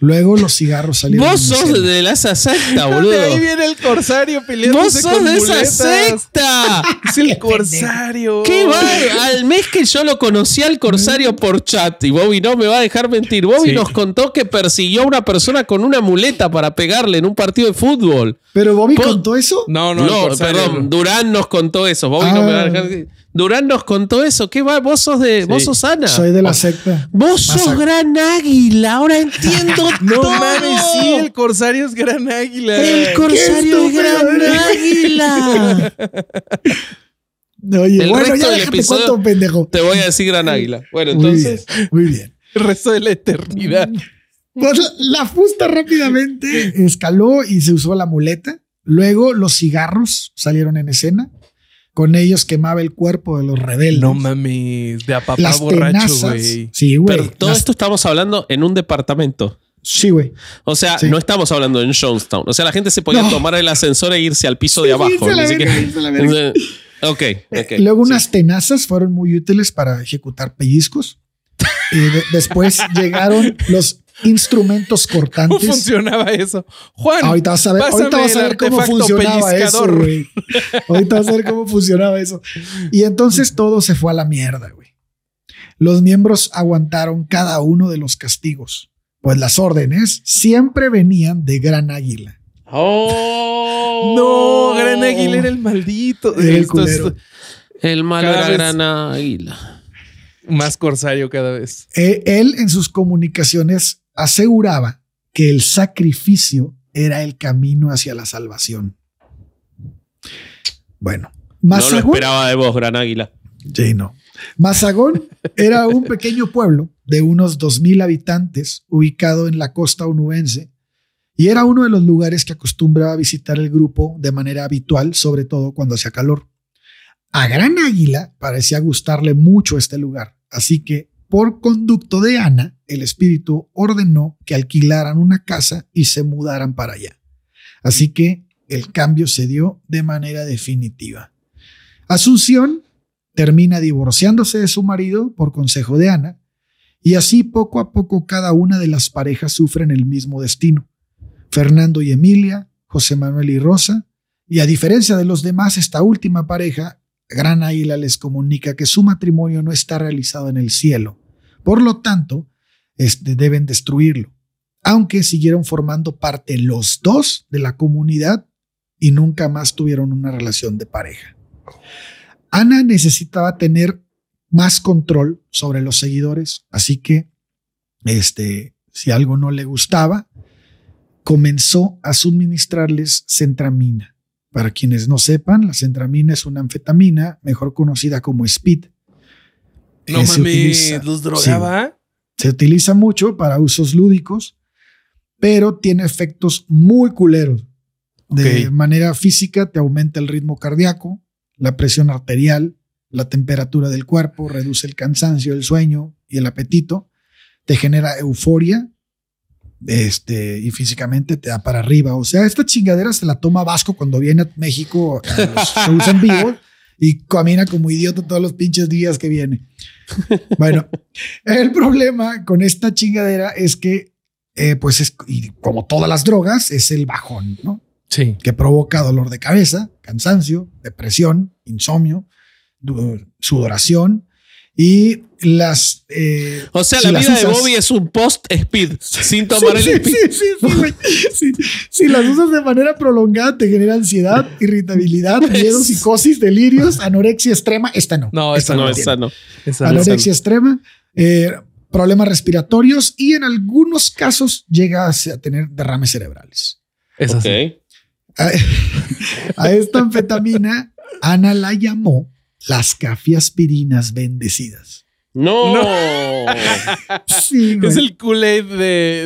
Luego los cigarros salieron. Vos sos de la esa secta, boludo. ahí viene el corsario peleando. Vos sos de esa secta. es el corsario. ¿Qué va? Al mes que yo lo conocí al corsario por chat y Bobby no me va a dejar mentir. Bobby nos contó que persiguió a una persona con una muleta para pegarle en un partido de fútbol. ¿Pero Bobby contó eso? No, no, no perdón. Durán nos contó eso. Bobby no me va a dejar. Ah. Durán nos contó eso. ¿Qué va? Vos sos de. Vos sos Ana. Soy de la secta. Vos sos gran águila. Ahora entiendo no mames, sí, el corsario es gran águila. El corsario es gran águila. Oye, el bueno, ya déjate cuánto pendejo. Te voy a decir gran águila. Bueno, entonces. Muy bien. El resto de la eternidad. Pues la fusta rápidamente escaló y se usó la muleta. Luego los cigarros salieron en escena. Con ellos quemaba el cuerpo de los rebeldes. No mames, de a papá borracho, güey. Sí, güey. Pero todo esto estamos hablando en un departamento. Sí, güey. O sea, no estamos hablando en Jonestown. O sea, la gente se podía tomar el ascensor e irse al piso de abajo. ok, Luego unas tenazas fueron muy útiles para ejecutar pellizcos. Y después llegaron los instrumentos cortantes. ¿Cómo funcionaba eso? Juan, ahorita vas a ver, ahorita vas a ver cómo funcionaba eso, güey. Ahorita vas a ver cómo funcionaba eso. Y entonces todo se fue a la mierda, güey. Los miembros aguantaron cada uno de los castigos, pues las órdenes siempre venían de Gran Águila. ¡Oh! No, Gran Águila era el maldito. el, el mal era Gran Águila. Más corsario cada vez. Eh, él en sus comunicaciones aseguraba que el sacrificio era el camino hacia la salvación. Bueno, Mazagón, no lo esperaba de vos, Gran Águila. Sí, no. Mazagón era un pequeño pueblo de unos 2.000 habitantes ubicado en la costa onubense y era uno de los lugares que acostumbraba visitar el grupo de manera habitual, sobre todo cuando hacía calor. A Gran Águila parecía gustarle mucho este lugar, así que por conducto de Ana, el espíritu ordenó que alquilaran una casa y se mudaran para allá. Así que el cambio se dio de manera definitiva. Asunción termina divorciándose de su marido por consejo de Ana, y así poco a poco cada una de las parejas sufren el mismo destino. Fernando y Emilia, José Manuel y Rosa, y a diferencia de los demás, esta última pareja Gran Águila les comunica que su matrimonio no está realizado en el cielo. Por lo tanto, este, deben destruirlo. Aunque siguieron formando parte los dos de la comunidad y nunca más tuvieron una relación de pareja. Ana necesitaba tener más control sobre los seguidores, así que este, si algo no le gustaba, comenzó a suministrarles centramina para quienes no sepan, la centramina es una anfetamina, mejor conocida como speed. No mames, ¿los drogaba? se utiliza mucho para usos lúdicos pero tiene efectos muy culeros. De manera física te aumenta el ritmo cardíaco, la presión arterial, la temperatura del cuerpo, reduce el cansancio, el sueño y el apetito, te genera euforia este, y físicamente te da para arriba. O sea, esta chingadera se la toma Vasco cuando viene a México a los shows en vivo y camina como idiota todos los pinches días que viene. Bueno, el problema con esta chingadera es que, eh, pues, es, y como todas las drogas, es el bajón, ¿no? Sí. Que provoca dolor de cabeza, cansancio, depresión, insomnio, sudoración y las. Eh, o sea, la vida de Bobby es un post-speed sin tomar el speed. Sí, sí, sí, Si las usas de manera prolongada, te genera ansiedad, irritabilidad, miedo, psicosis, delirios, anorexia extrema. Esta no. No, esta, no, esta no. anorexia extrema, eh, problemas respiratorios y en algunos casos llega a tener derrames cerebrales. Es así. a esta anfetamina, Ana la llamó las cafiaspirinas bendecidas. No. sí, es el Kool-Aid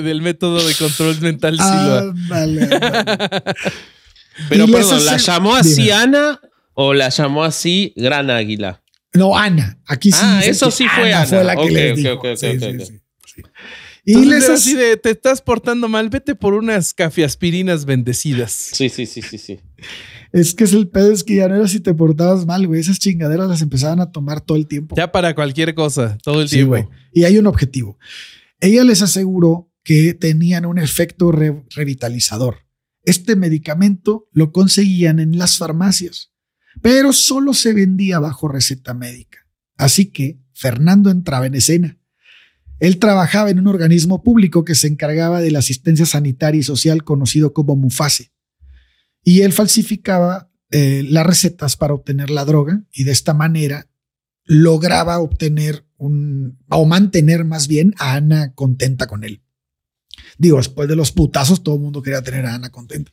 del método de control mental ah, vale, Pero perdón, ¿la llamó así Ana o la llamó así Gran Águila? No, Ana. Aquí sí. Ah, eso sí fue Ana. Fue la que okay, les okay, sí, sí, Y les así de, te estás portando mal, vete por unas cafiaspirinas bendecidas. Sí, sí, sí, sí, sí. Es que es el pedo, es que ya no era si te portabas mal, güey. Esas chingaderas las empezaban a tomar todo el tiempo. Ya para cualquier cosa, todo el tiempo. Güey. Y hay un objetivo. Ella les aseguró que tenían un efecto revitalizador. Este medicamento lo conseguían en las farmacias, pero solo se vendía bajo receta médica. Así que Fernando entraba en escena. Él trabajaba en un organismo público que se encargaba de la asistencia sanitaria y social conocido como MUFASE y él falsificaba eh, las recetas para obtener la droga y de esta manera lograba obtener un, o mantener más bien a Ana contenta con él. Digo, después de los putazos, todo el mundo quería tener a Ana contenta.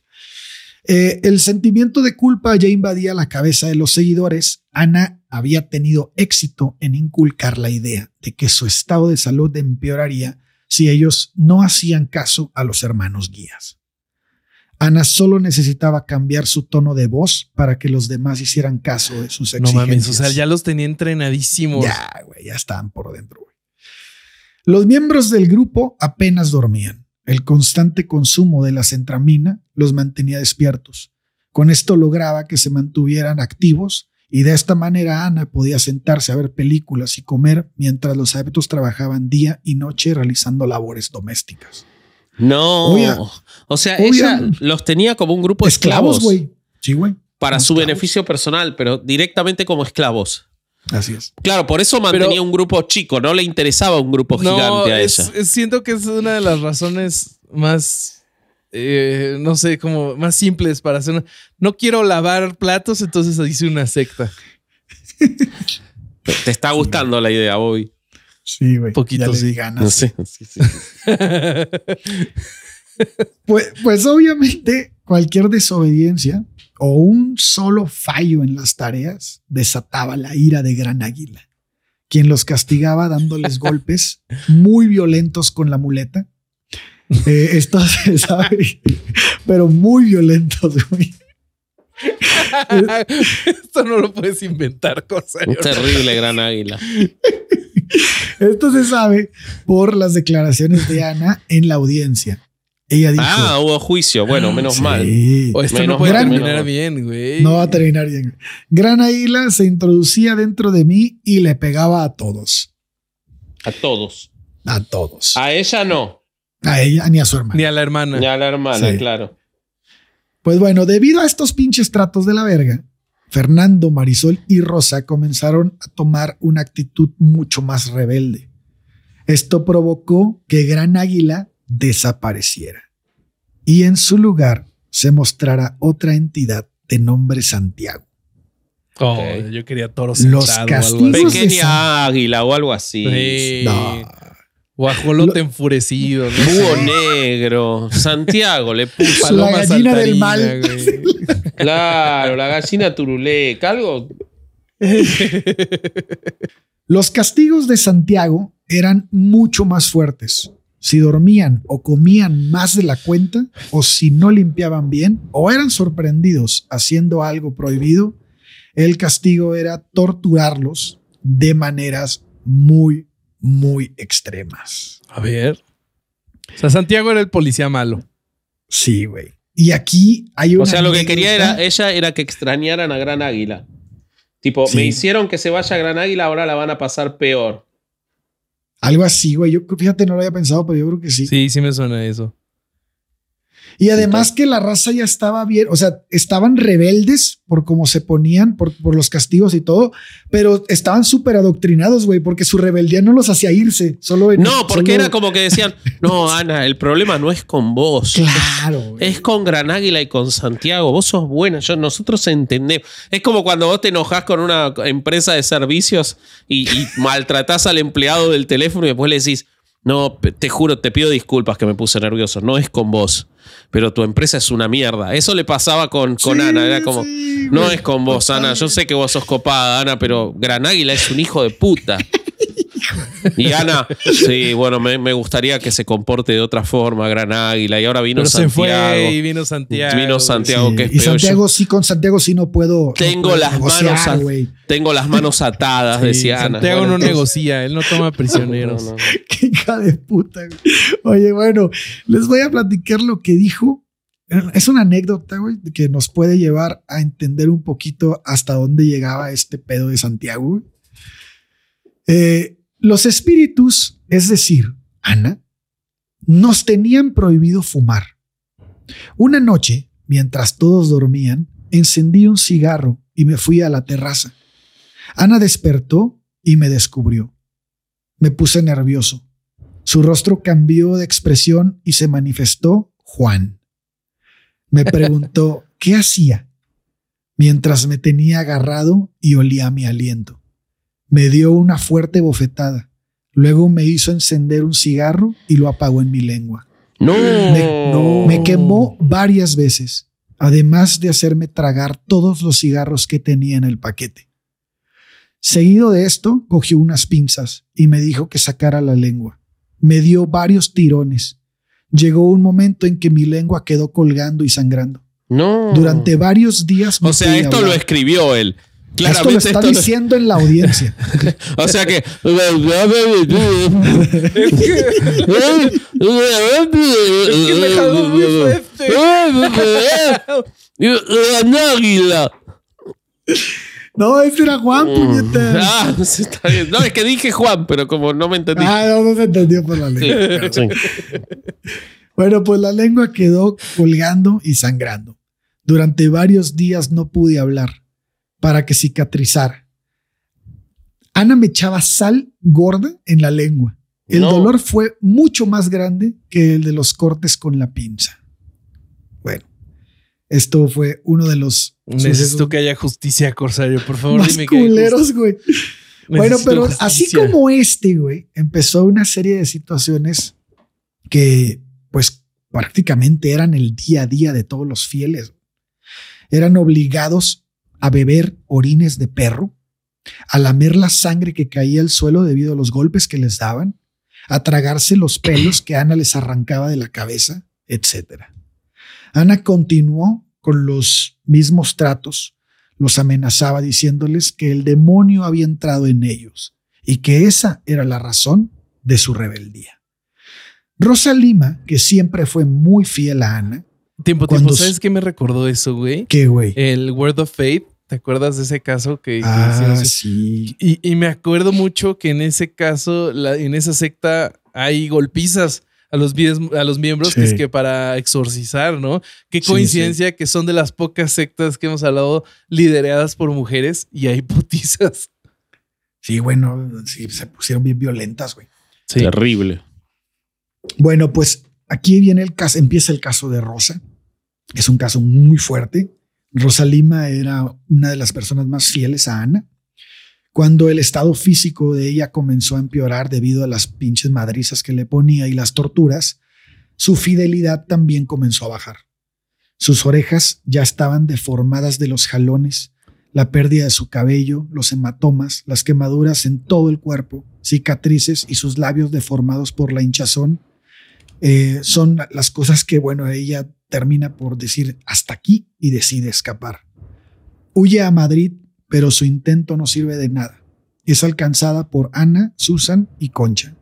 Eh, el sentimiento de culpa ya invadía la cabeza de los seguidores. Ana había tenido éxito en inculcar la idea de que su estado de salud empeoraría si ellos no hacían caso a los hermanos guías. Ana solo necesitaba cambiar su tono de voz para que los demás hicieran caso de sus exigencias. No mames, o sea, ya los tenía entrenadísimos. Ya, güey, ya estaban por dentro, güey. Los miembros del grupo apenas dormían. El constante consumo de la centramina los mantenía despiertos. Con esto lograba que se mantuvieran activos y de esta manera Ana podía sentarse a ver películas y comer mientras los hábitos trabajaban día y noche realizando labores domésticas. No. o sea, ella los tenía como un grupo de esclavos. güey. Sí, güey. Para su beneficio personal, pero directamente como esclavos. Así es. Claro, por eso mantenía un grupo chico, no le interesaba un grupo gigante a ella. siento que es una de las razones más, eh, no sé, como más simples para hacer. no quiero lavar platos, entonces hice una secta. Te está gustando la idea, Bobby. Sí, güey. Poquito sí. ganas. Sí, sí, pues, pues obviamente cualquier desobediencia o un solo fallo en las tareas desataba la ira de Gran Águila, quien los castigaba dándoles golpes muy violentos con la muleta. Eh, esto se sabe, pero muy violentos, güey. Esto no lo puedes inventar, cosa. Terrible gran águila. Esto se sabe por las declaraciones de Ana en la audiencia. Ella dijo. Ah, hubo juicio. Bueno, menos mal. O esto no puede terminar bien, güey. No va a terminar bien. Gran Águila se introducía dentro de mí y le pegaba a todos. A todos. A todos. A ella no. A ella ni a su hermana. Ni a la hermana. Ni a la hermana, claro. Pues bueno, debido a estos pinches tratos de la verga, Fernando, Marisol y Rosa comenzaron a tomar una actitud mucho más rebelde. Esto provocó que Gran Águila desapareciera y en su lugar se mostrara otra entidad de nombre Santiago. Oh, yo quería toro Los castigos Pequeña águila o algo así. No. Guajolote enfurecido. Búho negro. Santiago le puso. La gallina del mal. Claro, la gallina turuleca, algo. Los castigos de Santiago eran mucho más fuertes. si dormían o comían más de la cuenta, o si no limpiaban bien, o eran sorprendidos haciendo algo prohibido, el castigo era torturarlos de maneras muy, muy extremas. A ver. O sea, Santiago era el policía malo. Sí, güey. Y aquí hay una. O sea, lo que quería era, ella era que extrañaran a Gran Águila. Tipo, me hicieron que se vaya a Gran Águila, ahora la van a pasar peor. Algo así, güey. Yo fíjate, no lo había pensado, pero yo creo que sí. Sí, sí me suena eso. Y además que la raza ya estaba bien, o sea, estaban rebeldes por cómo se ponían, por, por los castigos y todo, pero estaban súper adoctrinados, güey, porque su rebeldía no los hacía irse, solo No, porque era como que decían, no, Ana, el problema no es con vos. Claro. Es, con Gran Águila y con Santiago, vos sos buena, yo, nosotros entendemos. Es como cuando vos te enojás con una empresa de servicios y, y maltratás al empleado del teléfono y después le decís, no, te juro, te pido disculpas que me puse nervioso. No es con vos, pero tu empresa es una mierda. Eso le pasaba con, con Ana. Era como, no es con vos, Ana. Yo sé que vos sos copada, Ana, pero Gran Águila es un hijo de puta. Y Ana, sí, bueno, me, gustaría que se comporte de otra forma, Gran Águila. Y ahora vino Santiago. Se fue y vino Santiago. Vino Santiago, que es Y Santiago, sí, con Santiago sí no puedo. Tengo, las, manos tengo las manos atadas, decía Ana. Santiago no negocia, él no toma prisioneros. Qué hija de puta. Oye, bueno, les voy a platicar lo que dijo. Es una anécdota, güey, que nos puede llevar a entender un poquito hasta dónde llegaba este pedo de Santiago. Eh, los espíritus, es decir, Ana, nos tenían prohibido fumar. Una noche, mientras todos dormían, encendí un cigarro y me fui a la terraza. Ana despertó y me descubrió. Me puse nervioso. Su rostro cambió de expresión y se manifestó Juan. Me preguntó qué hacía mientras me tenía agarrado y olía mi aliento. Me dio una fuerte bofetada. Luego me hizo encender un cigarro y lo apagó en mi lengua. No. Me, quemó varias veces, además de hacerme tragar todos los cigarros que tenía en el paquete. Seguido de esto, cogió unas pinzas y me dijo que sacara la lengua. Me dio varios tirones. Llegó un momento en que mi lengua quedó colgando y sangrando. No. Durante varios días. o sea, esto lo escribió él. Claramente esto lo está diciendo en la audiencia. o sea que. No, ese era Juan, mm. puñeta. Ah, está bien. No, es que dije Juan, pero como no me entendí. Ah, no, no se entendió por la lengua. Bueno, pues la lengua quedó colgando y sangrando. Durante varios días no pude hablar para que cicatrizara. Ana me echaba sal gorda en la lengua. El dolor fue mucho más grande que el de los cortes con la pinza. Bueno, esto fue uno de los. Necesito que haya justicia, Corsario. Por favor, más dime culeros, güey. Bueno, pero así como este, güey, empezó una serie de situaciones que, pues, prácticamente eran el día a día de todos los fieles. Eran obligados a beber orines de perro, a lamer la sangre que caía al suelo debido a los golpes que les daban, a tragarse los pelos que Ana les arrancaba de la cabeza, etc. Ana continuó con los mismos tratos, los amenazaba diciéndoles que el demonio había entrado en ellos y que esa era la razón de su rebeldía. Rosa Lima, que siempre fue muy fiel a Ana, Tiempo, tiempo. ¿Sabes qué me recordó eso, güey? ¿Qué, güey? El Word of Faith. ¿Te acuerdas de ese caso que, ah, sí. Y, me acuerdo mucho que en ese caso, en esa secta, hay golpizas a los, a los miembros que es que para exorcizar, ¿no? Qué coincidencia que son de las pocas sectas que hemos hablado lideradas por mujeres y hay putizas. Sí, bueno, sí, se pusieron bien violentas, güey. Terrible. Bueno, pues aquí viene el caso, empieza el caso de Rosa. Es un caso muy fuerte. Rosa Lima era una de las personas más fieles a Ana. Cuando el estado físico de ella comenzó a empeorar debido a las pinches madrizas que le ponía y las torturas, su fidelidad también comenzó a bajar. Sus orejas ya estaban deformadas de los jalones, la pérdida de su cabello, los hematomas, las quemaduras en todo el cuerpo, cicatrices y sus labios deformados por la hinchazón eh, son las cosas que, bueno, ella termina por decir hasta aquí y decide escapar. Huye a Madrid, pero su intento no sirve de nada. Es alcanzada por Ana, Susan y Concha.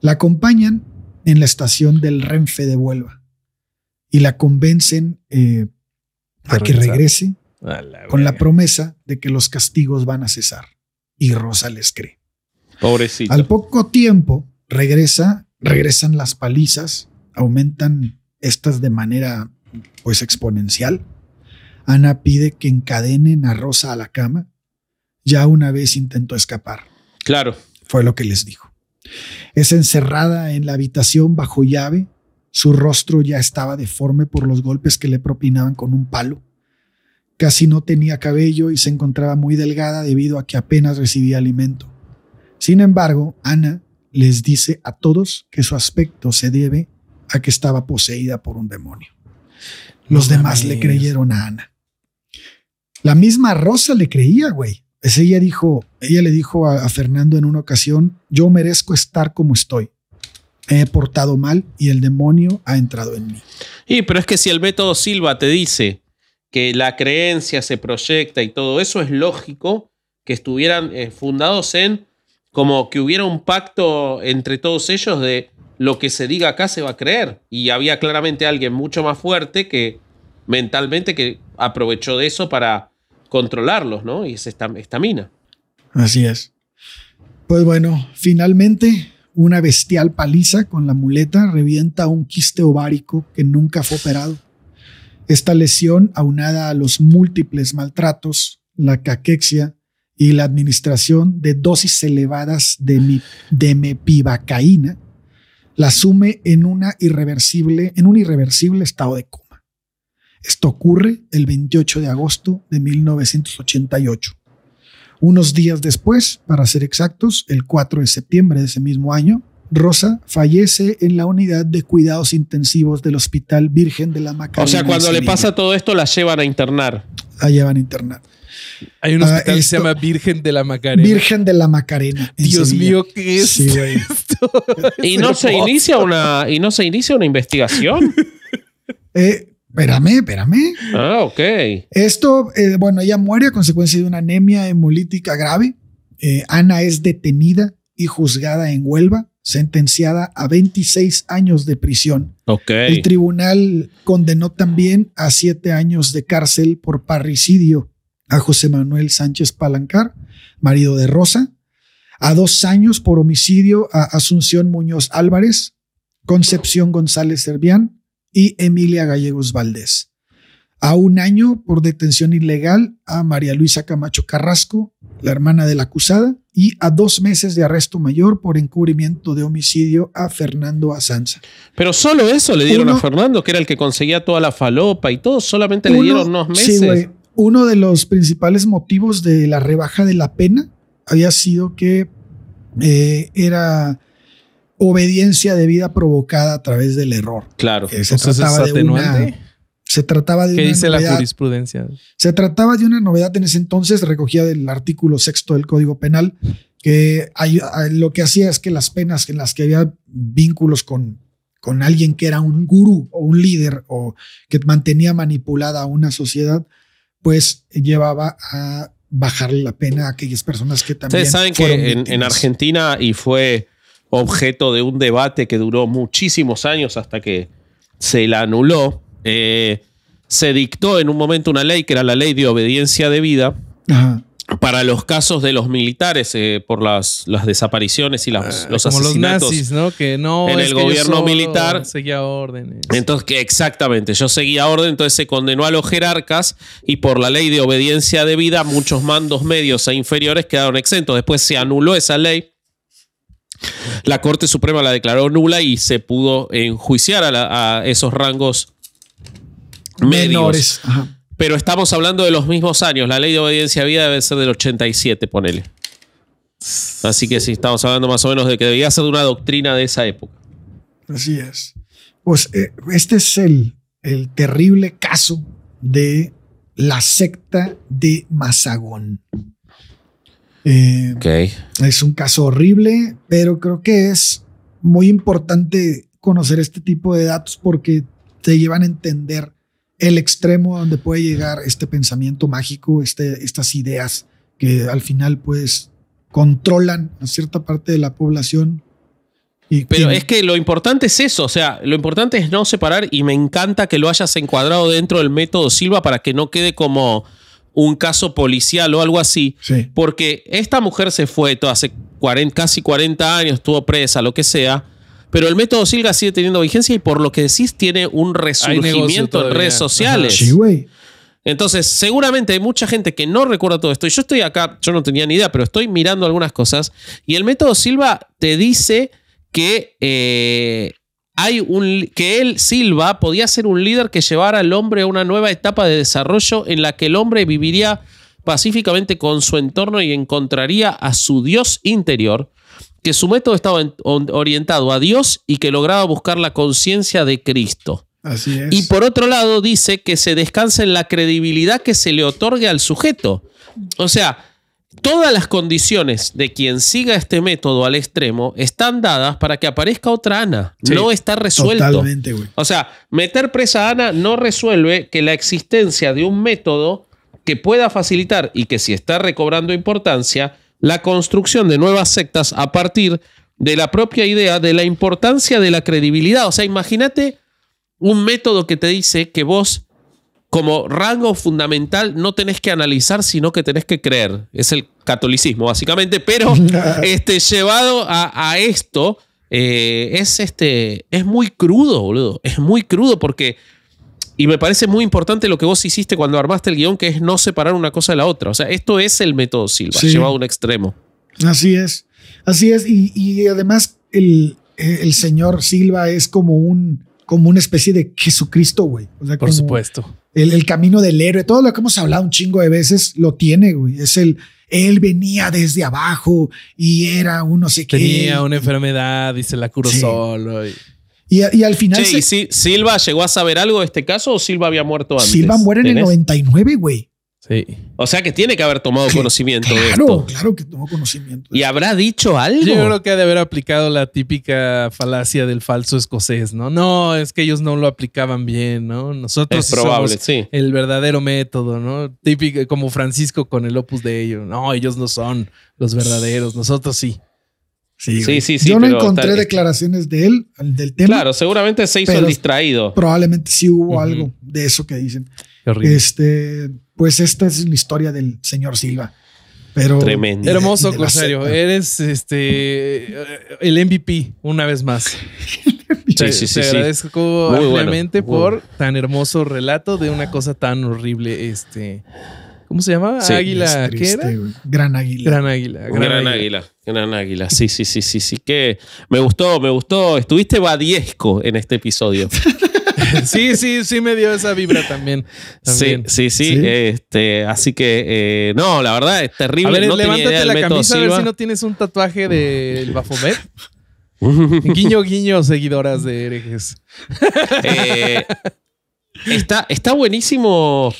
La acompañan en la estación del Renfe de Huelva y la convencen eh, a que regrese con la promesa de que los castigos van a cesar. Y Rosa les cree. Pobrecito. Al poco tiempo regresa, regresan las palizas, aumentan estas de manera pues exponencial. Ana pide que encadenen a Rosa a la cama. Ya una vez intentó escapar. Claro. Fue lo que les dijo. Es encerrada en la habitación bajo llave. Su rostro ya estaba deforme por los golpes que le propinaban con un palo. Casi no tenía cabello y se encontraba muy delgada debido a que apenas recibía alimento. Sin embargo, Ana les dice a todos que su aspecto se debe a que estaba poseída por un demonio. Los demás le creyeron a Ana. La misma Rosa le creía, güey. Pues ella dijo, ella le dijo a, Fernando en una ocasión, yo merezco estar como estoy. Me he portado mal y el demonio ha entrado en mí. Y pero es que si el método Silva te dice que la creencia se proyecta y todo eso es lógico que estuvieran eh, fundados en como que hubiera un pacto entre todos ellos de lo que se diga acá se va a creer. Y había claramente alguien mucho más fuerte que mentalmente que aprovechó de eso para controlarlos, ¿no? Y es esta, mina. Así es. Pues bueno, finalmente una bestial paliza con la muleta revienta un quiste ovárico que nunca fue operado. Esta lesión, aunada a los múltiples maltratos, la caquexia y la administración de dosis elevadas de, de mepivacaína, la sume en, una irreversible, en un irreversible estado de coma. Esto ocurre el 28 de agosto de 1988. Unos días después, para ser exactos, el 4 de septiembre de ese mismo año, Rosa fallece en la unidad de cuidados intensivos del Hospital Virgen de la Macarena. O sea, cuando le pasa todo esto, la llevan a internar. La llevan a internar. Hay un hospital que se llama Virgen de la Macarena. Virgen de la Macarena. Dios mío, ¿qué es esto? ¿Y no, se inicia una, ¿Y no se inicia una investigación? eh, espérame, espérame. Ah, ok. Esto, eh, bueno, ella muere a consecuencia de una anemia hemolítica grave. Eh, Ana es detenida y juzgada en Huelva, sentenciada a 26 años de prisión. Ok. El tribunal condenó también a siete años de cárcel por parricidio a José Manuel Sánchez Palancar, marido de Rosa, a dos años por homicidio a Asunción Muñoz Álvarez, Concepción González Servián y Emilia Gallegos Valdés. A un año por detención ilegal a María Luisa Camacho Carrasco, la hermana de la acusada, y a dos meses de arresto mayor por encubrimiento de homicidio a Fernando Asanza. Pero solo eso le dieron a Fernando, que era el que conseguía toda la falopa y todo, solamente le dieron unos meses uno de los principales motivos de la rebaja de la pena había sido que eh, era obediencia debida provocada a través del error. Claro. se, trataba de una, se trataba de ¿Qué dice la jurisprudencia? Se trataba de una novedad en ese entonces, recogida del artículo sexto del Código Penal, que lo que hacía es que las penas en las que había vínculos con, con alguien que era un gurú o un líder o que mantenía manipulada a una sociedad, pues llevaba a bajarle la pena a aquellas personas que también. Ustedes saben que en, Argentina y fue objeto de un debate que duró muchísimos años hasta que se la anuló. Eh, se dictó en un momento una ley que era la ley de obediencia debida. Ajá para los casos de los militares eh, por las, las, desapariciones y las, ah, los como asesinatos los nazis, ¿no? Que no en el gobierno militar seguía órdenes. Entonces, que exactamente, yo seguía orden, entonces se condenó a los jerarcas y por la ley de obediencia debida muchos mandos medios e inferiores quedaron exentos. Después se anuló esa ley. La Corte Suprema la declaró nula y se pudo enjuiciar a, esos rangos Menores. medios. Pero estamos hablando de los mismos años. La ley de obediencia a vida debe ser del 87, ponele. Así que sí, estamos hablando más o menos de que debía ser de una doctrina de esa época. Así es. Pues eh, este es el, el terrible caso de la secta de Mazagón. Eh, Es un caso horrible, pero creo que es muy importante conocer este tipo de datos porque te llevan a entender el extremo donde puede llegar este pensamiento mágico, este, estas ideas que al final pues controlan a cierta parte de la población. Y Pero es que lo importante es eso, o sea, lo importante es no separar y me encanta que lo hayas encuadrado dentro del método Silva para que no quede como un caso policial o algo así. Porque esta mujer se fue hace casi 40 años, estuvo presa, lo que sea. Pero el método Silva sigue teniendo vigencia y por lo que decís tiene un resurgimiento en redes sociales. Sí, güey. Entonces, seguramente hay mucha gente que no recuerda todo esto. Y yo estoy acá, yo no tenía ni idea, pero estoy mirando algunas cosas. Y el método Silva te dice que eh, hay un que él, Silva, podía ser un líder que llevara al hombre a una nueva etapa de desarrollo en la que el hombre viviría pacíficamente con su entorno y encontraría a su Dios interior, que su método estaba orientado a Dios y que lograba buscar la conciencia de Cristo. Así es. Y por otro lado dice que se descansa en la credibilidad que se le otorgue al sujeto. O sea, todas las condiciones de quien siga este método al extremo están dadas para que aparezca otra Ana. no está resuelto. Totalmente, güey. O sea, meter presa a Ana no resuelve que la existencia de un método que pueda facilitar y que si está recobrando importancia, la construcción de nuevas sectas a partir de la propia idea de la importancia de la credibilidad. O sea, imagínate un método que te dice que vos como rango fundamental no tenés que analizar, sino que tenés que creer. Es el catolicismo, básicamente, pero este, llevado a, esto eh, es, este, es muy crudo, boludo. Es muy crudo porque... Y me parece muy importante lo que vos hiciste cuando armaste el guion, que es no separar una cosa de la otra. O sea, esto es el método Silva, llevado a un extremo. Así es. Así es. Y, además, el, el señor Silva es como un como una especie de Jesucristo, güey. Por supuesto. El, camino del héroe, todo lo que hemos hablado un chingo de veces lo tiene, güey. Es el, él venía desde abajo y era uno sé qué. Tenía una enfermedad y se la curó solo. Y... al final. Sí, Silva llegó a saber algo de este caso o Silva había muerto antes? Silva muere en el 99, güey. O sea que tiene que haber tomado conocimiento de esto. Claro, que tomó conocimiento. ¿Y habrá dicho algo? Yo creo que ha de haber aplicado la típica falacia del falso escocés, ¿no? No, es que ellos no lo aplicaban bien, ¿no? Nosotros es probable, sí. el verdadero método, ¿no? Típico, como Francisco con el opus de ellos. No, ellos no son los verdaderos, nosotros sí. Sí, sí, sí, Yo no encontré declaraciones de él, del tema. Claro, seguramente se hizo el distraído. Probablemente sí hubo algo de eso que dicen. Este, pues esta es la historia del señor Silva. Pero Tremendo. Hermoso, Corsario. Eres este el MVP una vez más. sí, sí, sí, te agradezco ampliamente por tan hermoso relato de una cosa tan horrible. Este, ¿cómo se llama? águila, ¿qué era? Gran águila. Gran águila. Gran, águila. Gran águila. Sí, sí, sí, sí, sí. Que me gustó, me gustó. Estuviste badiesco en este episodio. sí, sí, sí me dio esa vibra también. Sí, sí, sí, Este, así que, eh, no, la verdad es terrible. A ver, no levántate la camisa a ver si no tienes un tatuaje del Bafomet. guiño, guiño, seguidoras de herejes. Eh, está, está buenísimo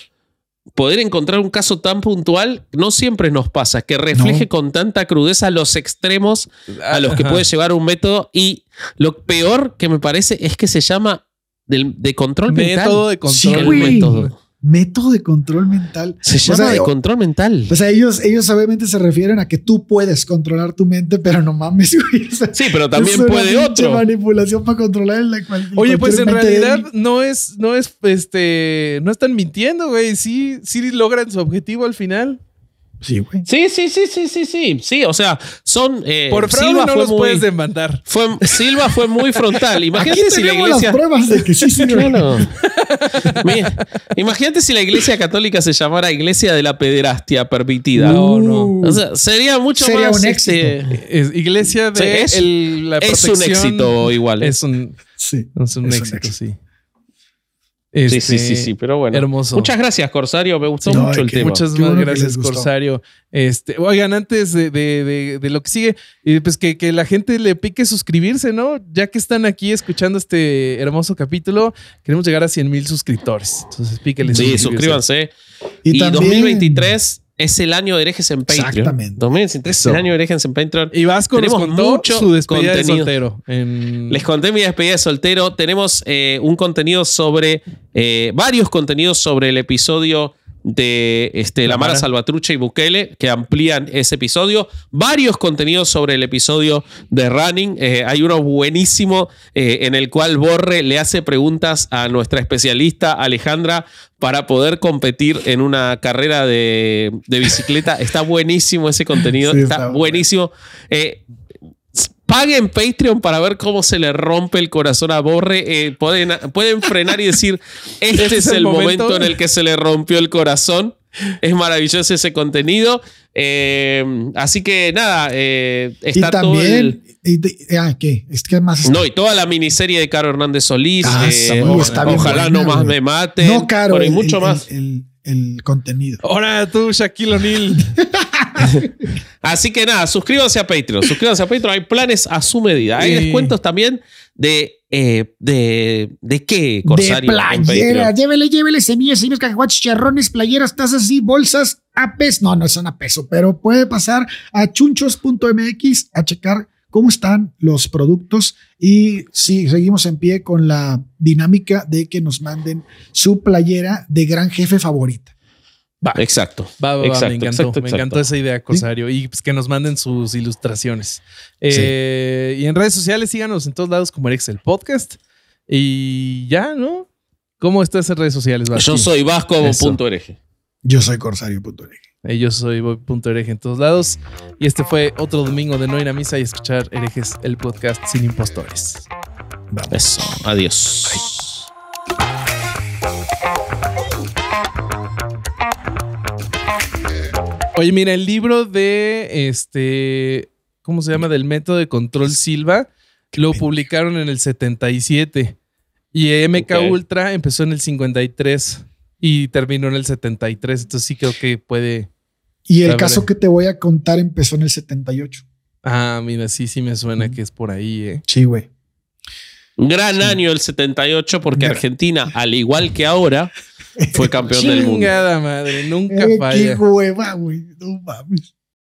poder encontrar un caso tan puntual no siempre nos pasa, que refleje con tanta crudeza los extremos a los que puede llevar un método y lo peor que me parece es que se llama de control mental. Método de control. método. Método de control mental. Se llama de control mental. O sea, ellos, ellos obviamente se refieren a que tú puedes controlar tu mente, pero no mames, güey. sí, pero también puede otro. manipulación para controlar la cual, Oye, pues en realidad no es, no es, este, no están mintiendo, güey. Sí, sí logran su objetivo al final. Sí, güey. Sí, sí, sí, sí, sí, sí. Sí, o sea, son. Eh, Por fraude Silva no los puedes demandar. Fue, Silva fue muy frontal. Imagínate si la iglesia. Las pruebas de que sí, sí, claro. imagínate si la iglesia católica se llamara Iglesia de la Pederastia Permitida. No, no. O sea, sería mucho sería más. Un éxito. Este, iglesia de es, el, la es un éxito igual. Es un, sí, es un éxito, sí sí, sí, sí, sí, pero bueno. Hermoso. Muchas gracias, Corsario. Me gustó mucho el tema. Muchas más gracias, Corsario. Este, oigan, antes de, lo que sigue, pues que, la gente le pique suscribirse, ¿no? Ya que están aquí escuchando este hermoso capítulo, queremos llegar a 100 mil suscriptores. Entonces, píquenle. Sí, suscríbanse. Y, 2023 es el año de herejes en Patreon. Exactamente. 2023 es el año de herejes en Patreon. Y Vasco Tenemos nos contó mucho su despedida de contenido. soltero. en- Les conté mi despedida de soltero. Tenemos eh, un contenido sobre. eh, varios contenidos sobre el episodio de este, La Mara Mara. Salvatrucha y Bukele que amplían ese episodio. Varios contenidos sobre el episodio de Running. Eh, hay uno buenísimo eh, en el cual Borre le hace preguntas a nuestra especialista Alejandra para poder competir en una carrera de, de bicicleta. Está buenísimo ese contenido. Sí, está, buenísimo. Eh, Paguen Patreon para ver cómo se le rompe el corazón a Borre. Eh, pueden, pueden frenar y decir, este, es, el momento? en el que se le rompió el corazón. Es maravilloso ese contenido. Eh, así que nada, eh, Y está todo el- también. y de- ah, ¿qué? Es que más está? No, y toda la miniserie de Caro Hernández Solís. Ah, eh, o- ojalá buena, no más me maten. No, caro. Bueno, y el- mucho el- más. El, el- el contenido. Ahora tú, Shaquille O'Neal. Así que nada, suscríbanse a Patreon. Suscríbanse a Patreon. Hay planes a su medida. Hay Sí. descuentos también de. eh, de, ¿De qué, De Corsario? en playera. Llévele, llévele semillas, semillas, cacahuates, charrones, playeras, tazas y bolsas a peso. No, no son a peso, pero puede pasar a chunchos.mx a checar cómo están los productos y sí, seguimos en pie con la dinámica de que nos manden su playera de gran jefe favorita. Exacto. Va, va, va, Exacto, me encantó. exacto, me encantó esa idea, Corsario. Y pues que nos manden sus ilustraciones. Eh, Y en redes sociales síganos en todos lados como Erex el Podcast. Y ya, ¿no? ¿Cómo estás en redes sociales, Vasco? Yo soy Vasco Eso. punto hereje. Yo soy Corsario.org. Eh, Yo soy Boy.hereje en todos lados. Y este fue otro domingo de no ir a misa y escuchar herejes, el podcast sin impostores. Eso. Adiós. Oye, mira, el libro de este. ¿Cómo se llama? Del método de control Silva. Lo publicaron en el 77. Y MK. Ultra empezó en el 53 y terminó en el 73. Entonces sí creo que puede. Y el caso que te voy a contar empezó en el 78. Ah, mira, sí, sí me suena que es por ahí, ¿eh? Sí, güey. Gran año el 78 porque Argentina, al igual que ahora, fue campeón del mundo. Chingada madre, nunca Eh, qué falla. hueva, güey. No mames.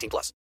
18 plus.